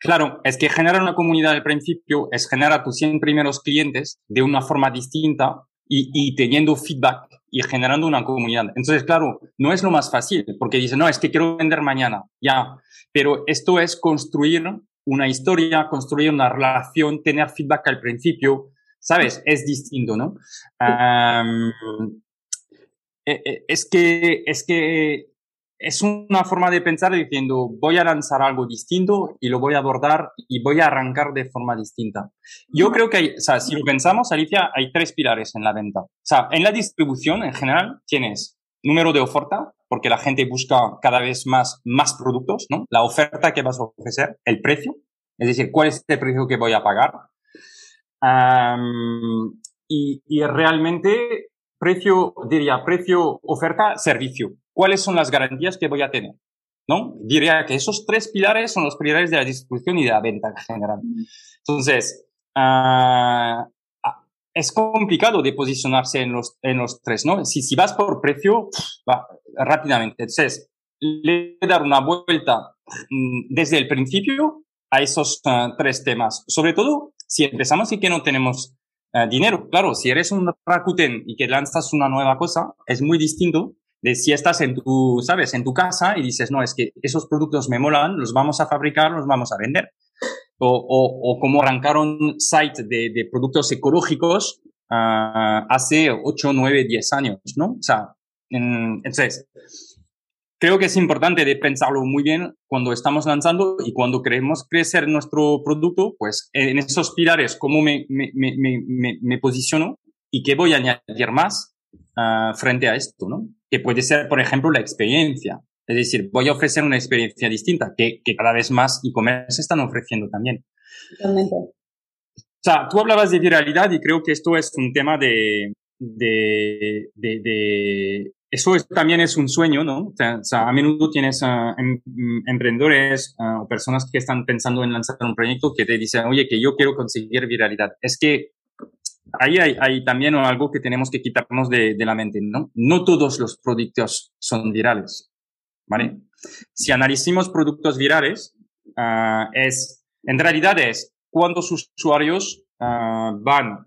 Speaker 2: Claro, es que generar una comunidad al principio es generar a tus 100 primeros clientes de una forma distinta y, teniendo feedback y generando una comunidad. Entonces, claro, no es lo más fácil porque dice, no, es que quiero vender mañana, ya, pero esto es construir una historia, construir una relación, tener feedback al principio, ¿sabes? Es distinto, ¿no? E, e, es que, es que es una forma de pensar diciendo, voy a lanzar algo distinto y lo voy a abordar y voy a arrancar de forma distinta. Yo creo que, hay, o sea, si lo pensamos, Alicia, hay tres pilares en la venta. O sea, en la distribución en general tienes número de oferta, porque la gente busca cada vez más, más productos, ¿no? La oferta que vas a ofrecer, el precio, es decir, cuál es el precio que voy a pagar y, y, realmente precio, diría, precio, oferta, servicio. ¿Cuáles son las garantías que voy a tener? ¿no? Diría que esos tres pilares son los pilares de la distribución y de la venta en general. Entonces, ah, es complicado de posicionarse en los, en los tres, ¿no? Si, si vas por precio, va rápidamente. Entonces, le voy a dar una vuelta mm, desde el principio a esos ah, tres temas. Sobre todo, si empezamos y que no tenemos dinero. Claro, si eres un Rakuten y que lanzas una nueva cosa, es muy distinto de si estás en tu, sabes, en tu casa y dices, no, es que esos productos me molan, los vamos a fabricar, los vamos a vender. O, o, o como arrancaron site de, de productos ecológicos uh, hace 8, 9, 10 años, ¿no? O sea, en, entonces, creo que es importante de pensarlo muy bien cuando estamos lanzando y cuando queremos crecer nuestro producto, pues en esos pilares, cómo me, me, me, me, posiciono y qué voy a añadir más uh, frente a esto, ¿no? que puede ser, por ejemplo, la experiencia. Es decir, voy a ofrecer una experiencia distinta que, que cada vez más e-commerce están ofreciendo también.
Speaker 1: Totalmente.
Speaker 2: O sea, tú hablabas de viralidad y creo que esto es un tema de, de, de, de eso es, también es un sueño, ¿no? O sea, a menudo tienes uh, em, emprendedores uh, o personas que están pensando en lanzar un proyecto que te dicen, oye, que yo quiero conseguir viralidad. Es que ahí hay, también algo que tenemos que quitarnos de, la mente, ¿no? No todos los productos son virales, ¿vale? Si analizamos productos virales, uh, es, en realidad es cuántos usuarios van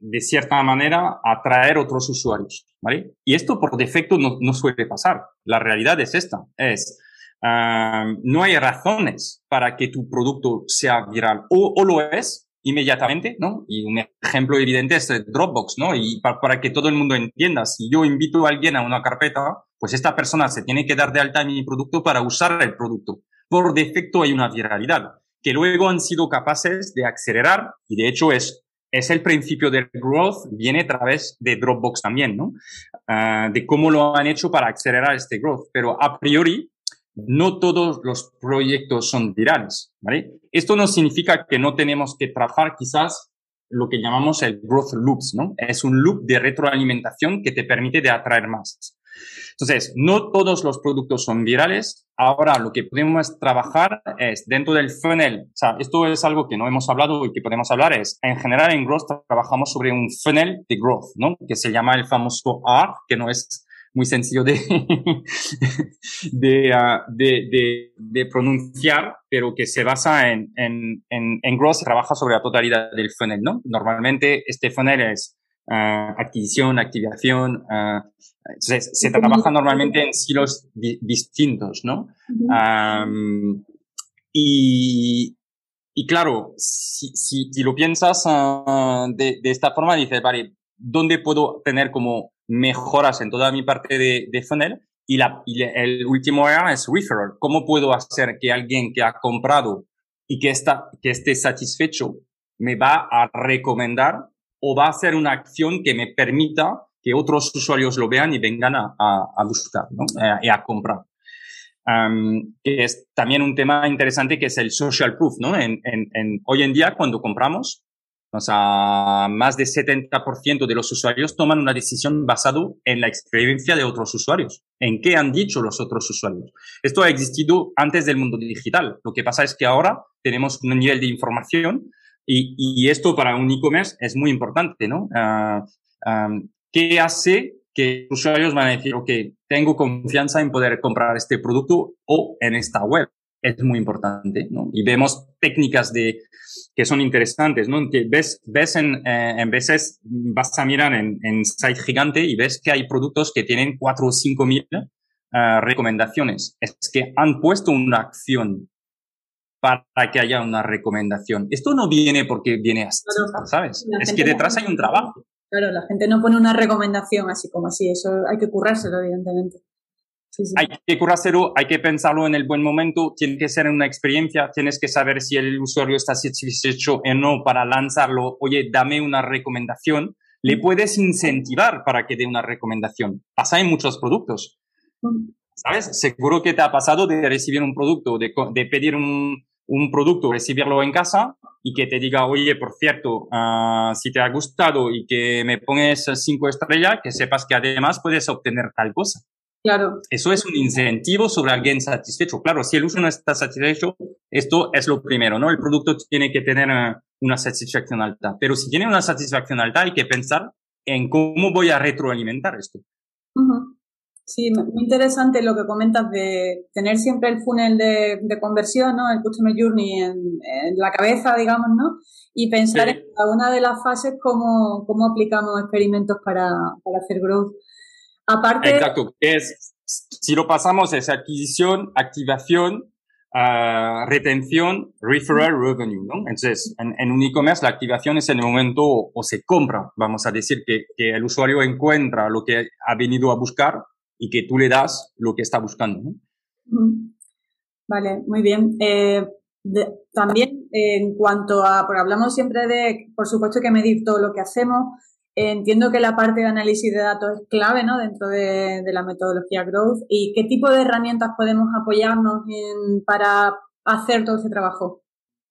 Speaker 2: de cierta manera atraer otros usuarios, ¿vale? Y esto por defecto no, suele pasar. La realidad es esta, es, uh, no hay razones para que tu producto sea viral. O, o lo es, inmediatamente, ¿no? Y un ejemplo evidente es Dropbox, ¿no? Y para, que todo el mundo entienda, si yo invito a alguien a una carpeta, pues esta persona se tiene que dar de alta en mi producto para usar el producto. Por defecto hay una viralidad que luego han sido capaces de acelerar y de hecho es es el principio del growth, viene a través de Dropbox también, ¿no? Uh, de cómo lo han hecho para acelerar este growth. Pero a priori, no todos los proyectos son virales, ¿vale? Esto no significa que no tenemos que trabajar quizás lo que llamamos el growth loops, ¿no? Es un loop de retroalimentación que te permite de atraer más. Entonces, no todos los productos son virales. Ahora, lo que podemos trabajar es dentro del funnel. O sea, esto es algo que no hemos hablado y que podemos hablar es, en general en growth trabajamos sobre un funnel de growth, ¿no? Que se llama el famoso R, que no es muy sencillo de, ah, de, de, de, pronunciar, pero que se basa en, en, en, en growth, trabaja sobre la totalidad del funnel, ¿no? Normalmente este funnel es uh, adquisición, activación, uh, se, se trabaja normalmente en silos di distintos, ¿no? um, y, y claro, si, si, si lo piensas uh, de, de esta forma, dices, vale, ¿dónde puedo tener como mejoras en toda mi parte de, de funnel. Y, la, y el último era es referral. ¿Cómo puedo hacer que alguien que ha comprado y que, está, que esté satisfecho me va a recomendar o va a hacer una acción que me permita que otros usuarios lo vean y vengan a, a, a buscar ¿no? Eh, y a comprar? Que es también un tema interesante que es el social proof, ¿no? Hoy en día, cuando compramos, o sea, más de 70% de los usuarios toman una decisión basado en la experiencia de otros usuarios, en qué han dicho los otros usuarios. Esto ha existido antes del mundo digital. Lo que pasa es que ahora tenemos un nivel de información y, esto para un e-commerce es muy importante, ¿no? Um, ¿Qué hace que los usuarios van a decir, ok, tengo confianza en poder comprar este producto o en esta web? Es muy importante, ¿no? Y vemos técnicas de que son interesantes, ¿no? Que ves, ves en, eh, veces vas a mirar en, en site gigante y ves que hay productos que tienen cuatro o cinco mil uh, recomendaciones. Es que han puesto una acción para que haya una recomendación. Esto no viene porque viene así, claro, ¿sabes? Es que detrás hay un trabajo.
Speaker 1: Claro, la gente no pone una recomendación así como así, eso hay que currárselo, evidentemente.
Speaker 2: Sí, sí. Hay que curárselo, hay que pensarlo en el buen momento, tiene que ser una experiencia, tienes que saber si el usuario está satisfecho o no para lanzarlo. Oye, dame una recomendación. Le puedes incentivar para que dé una recomendación. Pasa en muchos productos. ¿Sabes? Seguro que te ha pasado de recibir un producto, de, de pedir un, un, producto, recibirlo en casa y que te diga, oye, por cierto, uh, si te ha gustado y que me pones cinco estrellas, que sepas que además puedes obtener tal cosa.
Speaker 1: Claro.
Speaker 2: Eso es un incentivo sobre alguien satisfecho. Claro, si el uso no está satisfecho, esto es lo primero, ¿no? El producto tiene que tener eh, una satisfacción alta. Pero si tiene una satisfacción alta, hay que pensar en cómo voy a retroalimentar esto.
Speaker 1: Sí, muy interesante lo que comentas de tener siempre el funnel de, conversión, ¿no? El Customer Journey en, la cabeza, digamos, ¿no? Y pensar en cada una de las fases cómo, cómo aplicamos experimentos para, para hacer growth. Aparte...
Speaker 2: Exacto. Es, si lo pasamos es adquisición, activación, uh, retención, referral revenue, ¿no? Entonces, en, en un e-commerce la activación es en el momento o, se compra, vamos a decir que, que el usuario encuentra lo que ha venido a buscar y que tú le das lo que está buscando.
Speaker 1: Vale, muy bien. Eh, también en cuanto a, porque hablamos siempre de, por supuesto, que medir todo lo que hacemos. entiendo que la parte de análisis de datos es clave ¿no? dentro de, la metodología Growth. ¿Y qué tipo de herramientas podemos apoyarnos para hacer todo ese trabajo?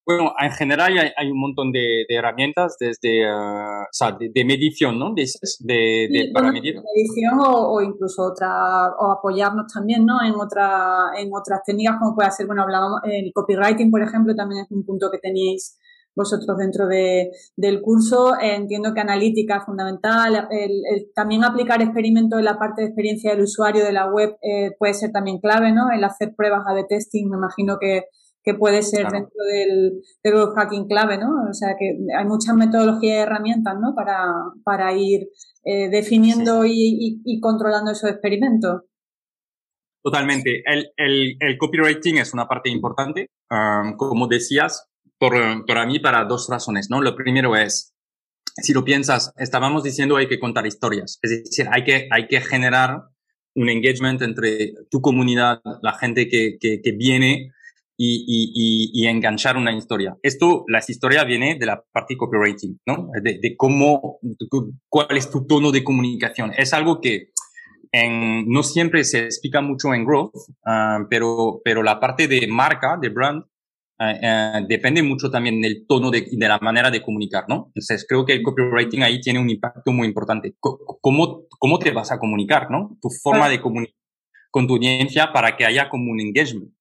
Speaker 2: Bueno, en general hay, un montón de, herramientas desde, uh, o sea, de, medición, ¿no? Dices, de, de para medir.
Speaker 1: Medición o, incluso otra, o apoyarnos también, ¿no? En otra, en otras técnicas como puede ser, bueno, hablábamos, el copywriting, por ejemplo, también es un punto que teníais vosotros dentro de, del curso. entiendo que analítica es fundamental. El, también aplicar experimentos en la parte de experiencia del usuario de la web eh, puede ser también clave, ¿no? El hacer pruebas A-B testing, me imagino que que puede ser dentro del, del hacking clave, ¿no? O sea que hay muchas metodologías y herramientas, ¿no? Para, para ir eh, definiendo y, controlando esos experimentos.
Speaker 2: Totalmente. El, el, el copywriting es una parte importante, como decías, por, para mí para dos razones, ¿no? Lo primero es, si lo piensas, estábamos diciendo hay que contar historias, es decir, hay que, hay que generar un engagement entre tu comunidad, la gente que, que, que viene y, y, y, enganchar una historia. Esto, las historias viene de la parte copywriting, ¿no? De, de cómo, cuál es tu tono de comunicación. Es algo que en, no siempre se explica mucho en growth, uh, pero, pero la parte de marca, de brand, uh, uh, depende mucho también del tono de, de la manera de comunicar, ¿no? Entonces creo que el copywriting ahí tiene un impacto muy importante. ¿Cómo, cómo te vas a comunicar, no? Tu forma de comunicar con tu audiencia para que haya como un engagement.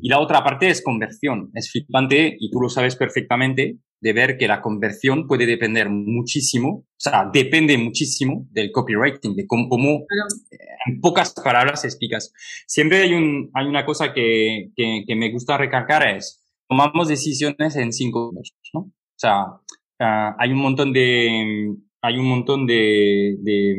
Speaker 2: Y la otra parte es conversión. Es flipante, y tú lo sabes perfectamente, de ver que la conversión puede depender muchísimo, o sea, depende muchísimo del copywriting, de cómo, en pocas palabras explicas. Siempre hay, un, hay una cosa que, que, me gusta recalcar es, tomamos decisiones en cinco minutos, ¿no? O sea, ah, hay un montón de, hay un montón de, de,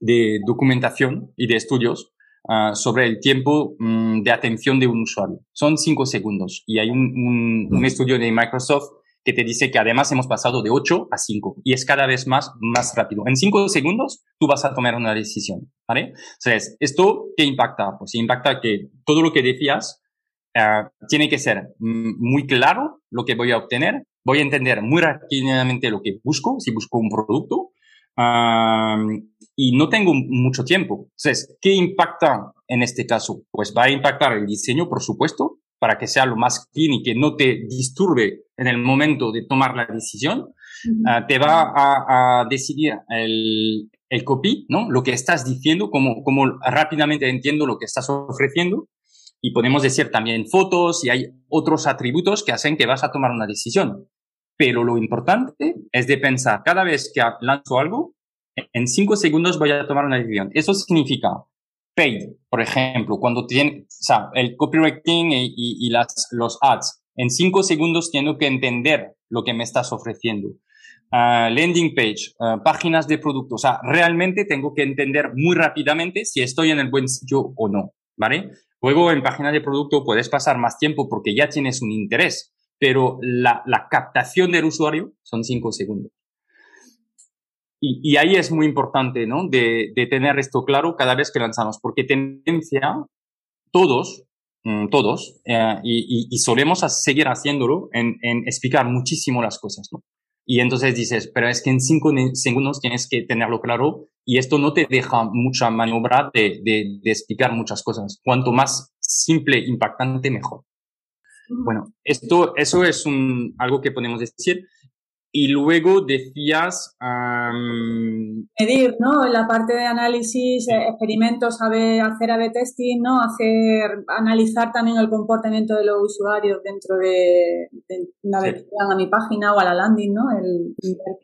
Speaker 2: de documentación y de estudios Ah, sobre el tiempo mm, de atención de un usuario. Son cinco segundos y hay un, un, estudio de Microsoft que te dice que además hemos pasado de 8 a 5 y es cada vez más, más rápido. En cinco segundos tú vas a tomar una decisión, ¿vale? Entonces, ¿esto qué impacta? Pues impacta que todo lo que decías uh, tiene que ser mm, muy claro lo que voy a obtener, voy a entender muy rápidamente lo que busco, si busco un producto, y no tengo mucho tiempo. Entonces, ¿qué impacta en este caso? Pues va a impactar el diseño, por supuesto, para que sea lo más clean y que no te disturbe en el momento de tomar la decisión. Ah, te va a, a decidir el, el, copy, ¿no? Lo que estás diciendo, cómo, cómo rápidamente entiendo lo que estás ofreciendo. Y podemos decir también fotos y hay otros atributos que hacen que vas a tomar una decisión. Pero lo importante es de pensar, cada vez que lanzo algo, en cinco segundos voy a tomar una decisión. Eso significa paid, por ejemplo, cuando tiene, o sea, el copywriting y, las, los ads. En cinco segundos tengo que entender lo que me estás ofreciendo. Uh, landing page, uh, páginas de producto. O sea, realmente tengo que entender muy rápidamente si estoy en el buen sitio o no, ¿vale? Luego en páginas de producto puedes pasar más tiempo porque ya tienes un interés pero la, la captación del usuario son cinco segundos. Y, y, ahí es muy importante, ¿no? De, de, tener esto claro cada vez que lanzamos, porque tendencia, todos, mm, todos, eh, y, y, solemos seguir haciéndolo en, en, explicar muchísimo las cosas, ¿no? Y entonces dices, pero es que en cinco segundos tienes que tenerlo claro y esto no te deja mucha maniobra de, de, de explicar muchas cosas. Cuanto más simple, impactante, mejor. Bueno, esto, eso es un, algo que podemos decir. Y luego decías...
Speaker 1: Medir, ¿no? La parte de análisis, experimentos, saber hacer A-B testing, ¿no? Hacer, analizar también el comportamiento de los usuarios dentro de, una vez que a mi página o a la landing, ¿no? El,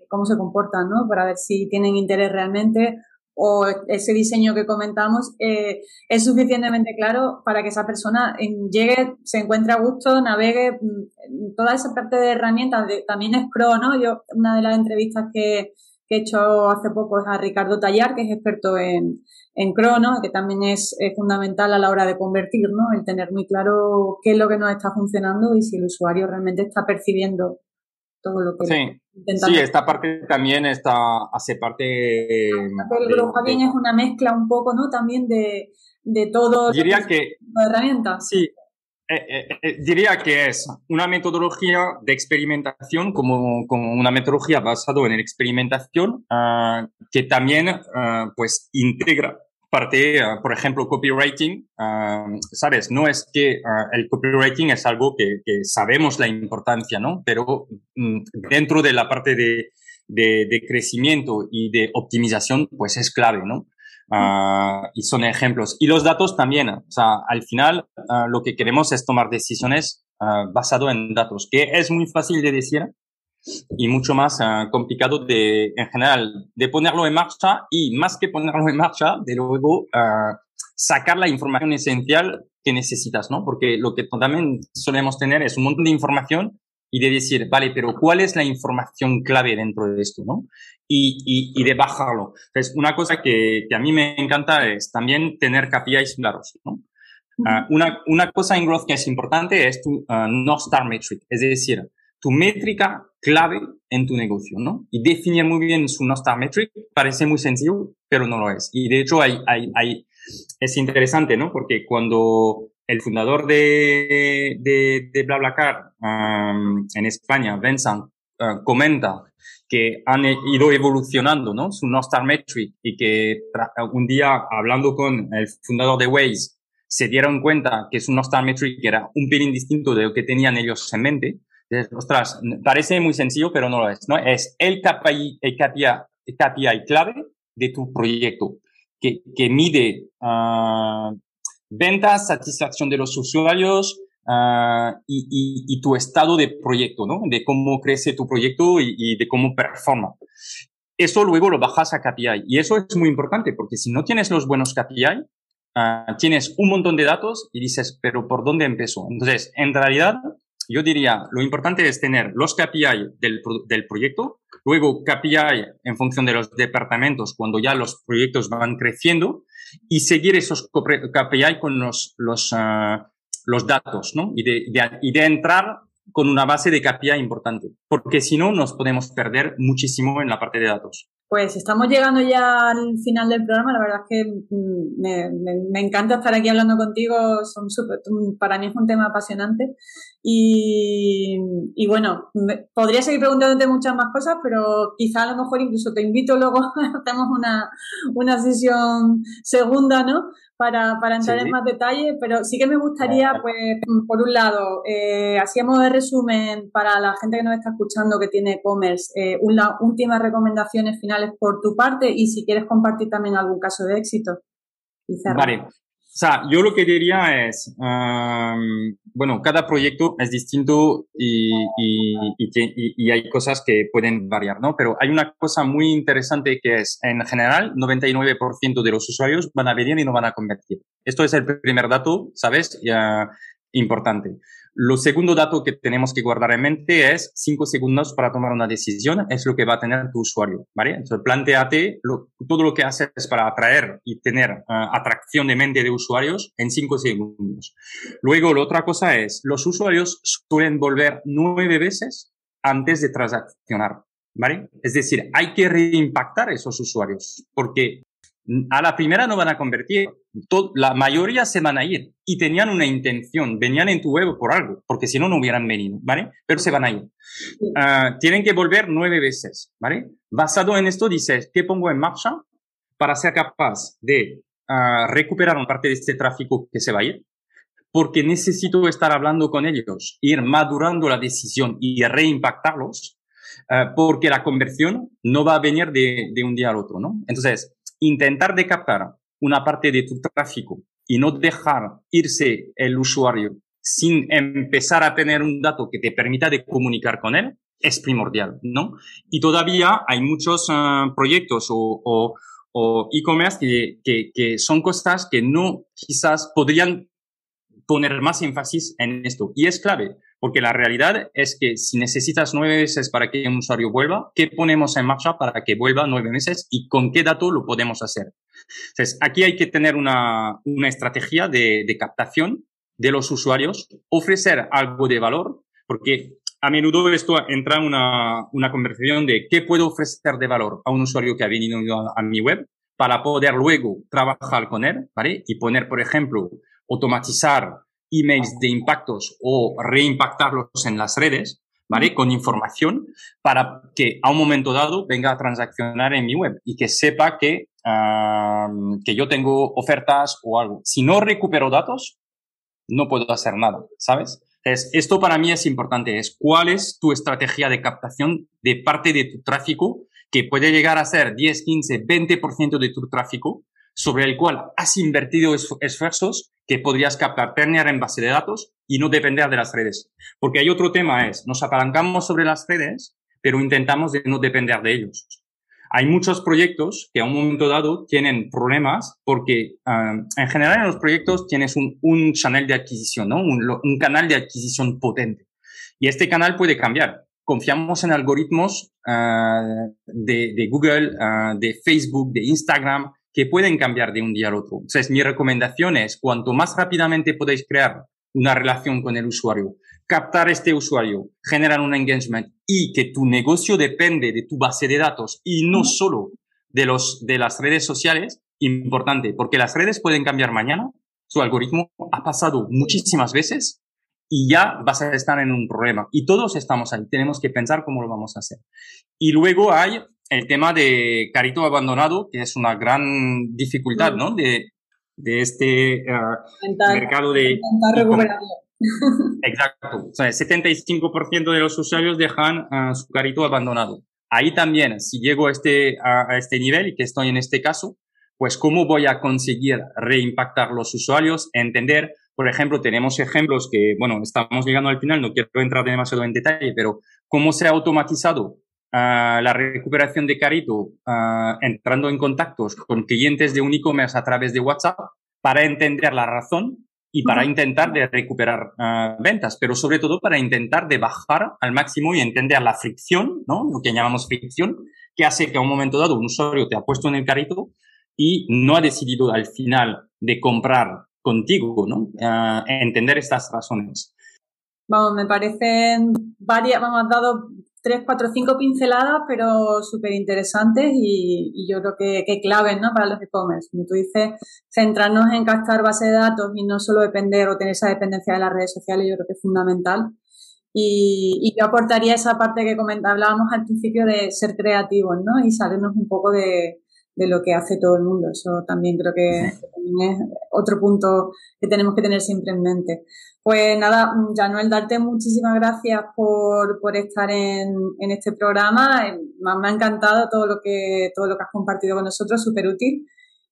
Speaker 1: cómo se comportan, ¿no? Para ver si tienen interés realmente o ese diseño que comentamos eh, es suficientemente claro para que esa persona llegue, se encuentre a gusto, navegue. Mm, toda esa parte de herramientas también es pro, ¿no? Yo, una de las entrevistas que, he hecho hace poco es a Ricardo Tallar, que es experto en, en ¿no? que también es, fundamental a la hora de convertir, ¿no? El tener muy claro qué es lo que nos está funcionando y si el usuario realmente está percibiendo todo lo que
Speaker 2: sí. Sí, esta parte también está, hace parte...
Speaker 1: el de, es una mezcla un poco, ¿no? También de, de todo...
Speaker 2: Diría que...
Speaker 1: Herramientas.
Speaker 2: Sí, eh, eh, eh, diría que es una metodología de experimentación como, como una metodología basada en la experimentación ah, que también ah, pues integra parte, ah, por ejemplo, copywriting, ah, sabes, no es que ah, el copywriting es algo que, sabemos la importancia, ¿no? Pero mm, dentro de la parte de, de, crecimiento y de optimización, pues es clave, ¿no? y son ejemplos. Y los datos también, o sea, al final lo que queremos es tomar decisiones basado en datos, que es muy fácil de decir, y mucho más uh, complicado de, en general, de ponerlo en marcha y más que ponerlo en marcha, de luego uh, sacar la información esencial que necesitas, ¿no? Porque lo que también solemos tener es un montón de información y de decir, vale, pero ¿cuál es la información clave dentro de esto, no? Y, y, y de bajarlo. Entonces, una cosa que, que, a mí me encanta es también tener KPIs claros, ¿no? Uh, una, una cosa en growth que es importante es tu North Star Metric, es decir, tu métrica clave en tu negocio, ¿no? Y definir muy bien su North Star Metric parece muy sencillo, pero no lo es. Y de hecho hay, hay, hay, es interesante, ¿no? Porque cuando el fundador de, de, de BlaBlaCar um, en España, Vincent, uh, comenta que han ido evolucionando, ¿no? Su North Star Metric y que un día hablando con el fundador de Waze se dieron cuenta que su North Star Metric era un pelín distinto de lo que tenían ellos en mente ostras, parece muy sencillo, pero no lo es, ¿no? Es el KPI, el KPI, clave de tu proyecto, que, que mide uh, ventas, satisfacción de los usuarios uh, y, y, tu estado de proyecto, ¿no? De cómo crece tu proyecto y, de cómo performa. Eso luego lo bajas a KPI. Y eso es muy importante porque si no tienes los buenos KPI, ah, tienes un montón de datos y dices, pero ¿por dónde empezó? Entonces, en realidad, yo diría, lo importante es tener los KPI del, del proyecto, luego KPI en función de los departamentos cuando ya los proyectos van creciendo y seguir esos KPI con los, los, ah, los datos, ¿no? Y de, y de entrar con una base de KPI importante, porque si no nos podemos perder muchísimo en la parte de datos.
Speaker 1: Pues estamos llegando ya al final del programa. La verdad es que mm, me, encanta estar aquí hablando contigo. Son para mí es un tema apasionante. Y, bueno, podría seguir preguntándote muchas más cosas, pero quizá a lo mejor incluso te invito luego, hacemos una, una sesión segunda, ¿no? Para, para entrar en más detalle, pero sí que me gustaría, pues, por un lado, eh, hacíamos de resumen para la gente que nos está escuchando que tiene e-commerce, eh, una, últimas recomendaciones finales por tu parte y si quieres compartir también algún caso de éxito.
Speaker 2: Vale, o sea, yo lo que diría es, bueno, cada proyecto es distinto y, y, hay cosas que pueden variar, ¿no? Pero hay una cosa muy interesante que es, en general, 99% de los usuarios van a venir y no van a convertir. Esto es el primer dato, ¿sabes? Ya, importante. Lo segundo dato que tenemos que guardar en mente es cinco segundos para tomar una decisión, es lo que va a tener tu usuario, ¿vale? Entonces, planteate todo lo que haces para atraer y tener eh, atracción de mente de usuarios en cinco segundos. Luego, la otra cosa es, los usuarios suelen volver nueve veces antes de transaccionar, ¿vale? Es decir, hay que reimpactar esos usuarios, porque a la primera no van a convertir, la mayoría se van a ir y tenían una intención, venían en tu web por algo, porque si no, no hubieran venido, ¿vale? Pero se van a ir. Ah, tienen que volver nueve veces, ¿vale? Basado en esto, dices, ¿qué pongo en marcha para ser capaz de uh, recuperar una parte de este tráfico que se va a ir? Porque necesito estar hablando con ellos, ir madurando la decisión y reimpactarlos eh, porque la conversión no va a venir de, de, un día al otro, ¿no? Entonces, intentar de captar una parte de tu tráfico y no dejar irse el usuario sin empezar a tener un dato que te permita de comunicar con él es primordial, ¿no? Y todavía hay muchos eh, proyectos o, o, e-commerce que, que, que, son cosas que no quizás podrían poner más énfasis en esto. Y es clave, porque la realidad es que si necesitas nueve meses para que un usuario vuelva, ¿qué ponemos en marcha para que vuelva nueve meses y con qué dato lo podemos hacer? Entonces, aquí hay que tener una, una estrategia de, de captación de los usuarios, ofrecer algo de valor, porque a menudo esto entra en una, una conversación de qué puedo ofrecer de valor a un usuario que ha venido a, mi web para poder luego trabajar con él, ¿vale? Y poner, por ejemplo, automatizar emails de impactos o reimpactarlos en las redes, ¿vale? Con información para que a un momento dado venga a transaccionar en mi web y que sepa que, que yo tengo ofertas o algo. Si no recupero datos, no puedo hacer nada, ¿sabes? esto para mí es importante, es cuál es tu estrategia de captación de parte de tu tráfico, que puede llegar a ser 10, 15, 20% de tu tráfico, sobre el cual has invertido esfuerzos que podrías captar, tener en base de datos y no depender de las redes. Porque hay otro tema, es, nos apalancamos sobre las redes, pero intentamos de no depender de ellos. Hay muchos proyectos que a un momento dado tienen problemas porque ah, en general en los proyectos tienes un, un channel de adquisición, ¿no? Un, canal de adquisición potente. Y este canal puede cambiar. Confiamos en algoritmos de, de, Google, uh, de Facebook, de Instagram, que pueden cambiar de un día al otro. Entonces, mi recomendación es, cuanto más rápidamente podéis crear una relación con el usuario, captar este usuario, generar un engagement y que tu negocio depende de tu base de datos y no solo de los de las redes sociales, importante, porque las redes pueden cambiar mañana. Su algoritmo ha pasado muchísimas veces y ya vas a estar en un problema. Y todos estamos ahí. Tenemos que pensar cómo lo vamos a hacer. Y luego hay el tema de carito abandonado, que es una gran dificultad, ¿no? De, de este uh, mercado de... Exacto. O sea, el 75% de los usuarios dejan uh, su carrito abandonado. Ahí también, si llego a este, a, este nivel y que estoy en este caso, pues cómo voy a conseguir reimpactar los usuarios, entender, por ejemplo, tenemos ejemplos que, bueno, estamos llegando al final, no quiero entrar demasiado en detalle, pero cómo se ha automatizado uh, la recuperación de carrito uh, entrando en contactos con clientes de un e-commerce a través de WhatsApp para entender la razón y para intentar de recuperar uh, ventas, pero sobre todo para intentar de bajar al máximo y entender la fricción, ¿no? Lo que llamamos fricción, que hace que a un momento dado un usuario te ha puesto en el carrito y no ha decidido al final de comprar contigo, ¿no? Entender estas razones.
Speaker 1: Vamos, me parecen varias, vamos, has dado tres, cuatro, cinco pinceladas, pero súper interesantes y, y, yo creo que, que claves, ¿no? Para los e-commerce. Como tú dices, centrarnos en captar base de datos y no solo depender o tener esa dependencia de las redes sociales, yo creo que es fundamental. Y, y yo aportaría esa parte que hablábamos al principio de ser creativos, ¿no? Y salirnos un poco de, de lo que hace todo el mundo. Eso también creo que es otro punto que tenemos que tener siempre en mente. Pues nada, Januel, darte muchísimas gracias por, por estar en, en este programa. Me ha encantado todo lo que, todo lo que has compartido con nosotros, súper útil.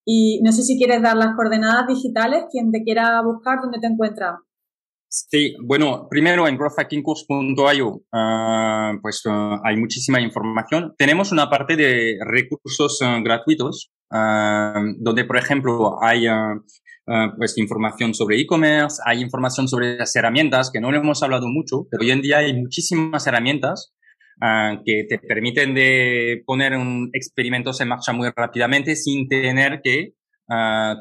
Speaker 1: Y no sé si quieres dar las coordenadas digitales, quien te quiera buscar, ¿dónde te encuentras?
Speaker 2: Sí, bueno, primero en growthhackingcourse.io uh, pues uh, hay muchísima información. Tenemos una parte de recursos uh, gratuitos donde, por ejemplo, hay pues información sobre e-commerce, hay información sobre las herramientas que no le hemos hablado mucho, pero hoy en día hay muchísimas herramientas que te permiten de poner un experimentos en marcha muy rápidamente sin tener que Uh,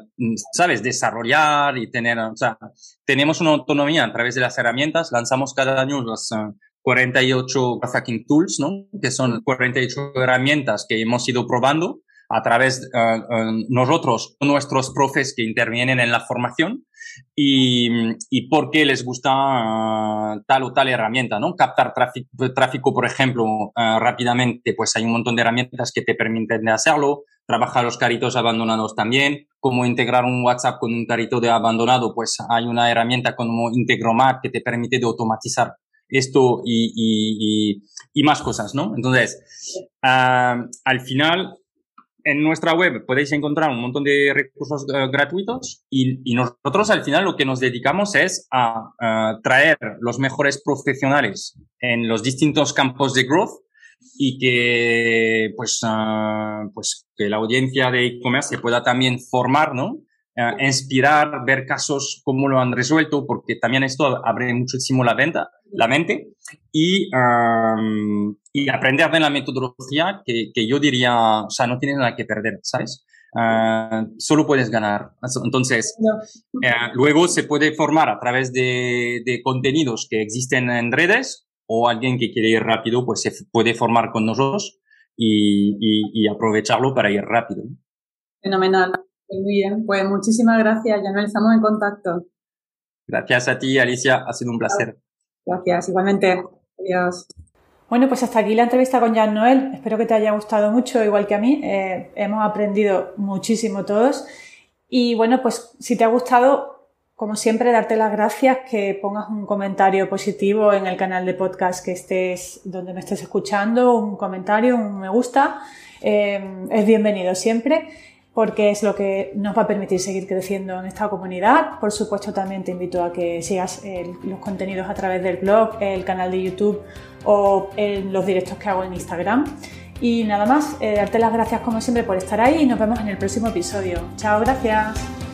Speaker 2: sabes, desarrollar y tener, o sea, tenemos una autonomía a través de las herramientas, lanzamos cada año las uh, 48 Hacking Tools, ¿no? Que son 48 herramientas que hemos ido probando a través uh, nosotros, nuestros profes que intervienen en la formación y, y por qué les gusta tal o tal herramienta, ¿no? Captar tráfico, tráfico por ejemplo, rápidamente, pues hay un montón de herramientas que te permiten hacerlo trabaja los caritos abandonados también, cómo integrar un WhatsApp con un carito de abandonado, pues hay una herramienta como Integromat que te permite de automatizar esto y, más cosas, ¿no? Entonces, ah, al final, en nuestra web podéis encontrar un montón de recursos eh, gratuitos y, nosotros al final lo que nos dedicamos es a, traer los mejores profesionales en los distintos campos de growth y que pues, ah, pues que la audiencia de e-commerce se pueda también formar, ¿no? Eh, inspirar, ver casos, cómo lo han resuelto, porque también esto abre muchísimo la, venta, la mente y, y aprender de la metodología que, que, yo diría, o sea, no tienes nada que perder, ¿sabes? Uh, solo puedes ganar. Entonces, eh, luego se puede formar a través de, de, contenidos que existen en redes o alguien que quiere ir rápido, pues se puede formar con nosotros y, y, y aprovecharlo para ir rápido.
Speaker 1: Fenomenal. Muy bien, pues muchísimas gracias, Ya nos Estamos en contacto.
Speaker 2: Gracias a ti, Alicia. Ha sido un placer.
Speaker 1: Gracias, igualmente. Adiós.
Speaker 3: Bueno, pues hasta aquí la entrevista con Jan Noel. Espero que te haya gustado mucho, igual que a mí. Eh, hemos aprendido muchísimo todos. Y bueno, pues si te ha gustado, como siempre, darte las gracias, que pongas un comentario positivo en el canal de podcast que estés, donde me estés escuchando, un comentario, un me gusta. Eh, es bienvenido siempre porque es lo que nos va a permitir seguir creciendo en esta comunidad. Por supuesto, también te invito a que sigas los contenidos a través del blog, el canal de YouTube o los directos que hago en Instagram. Y nada más, eh, darte las gracias como siempre por estar ahí y nos vemos en el próximo episodio. Chao, gracias.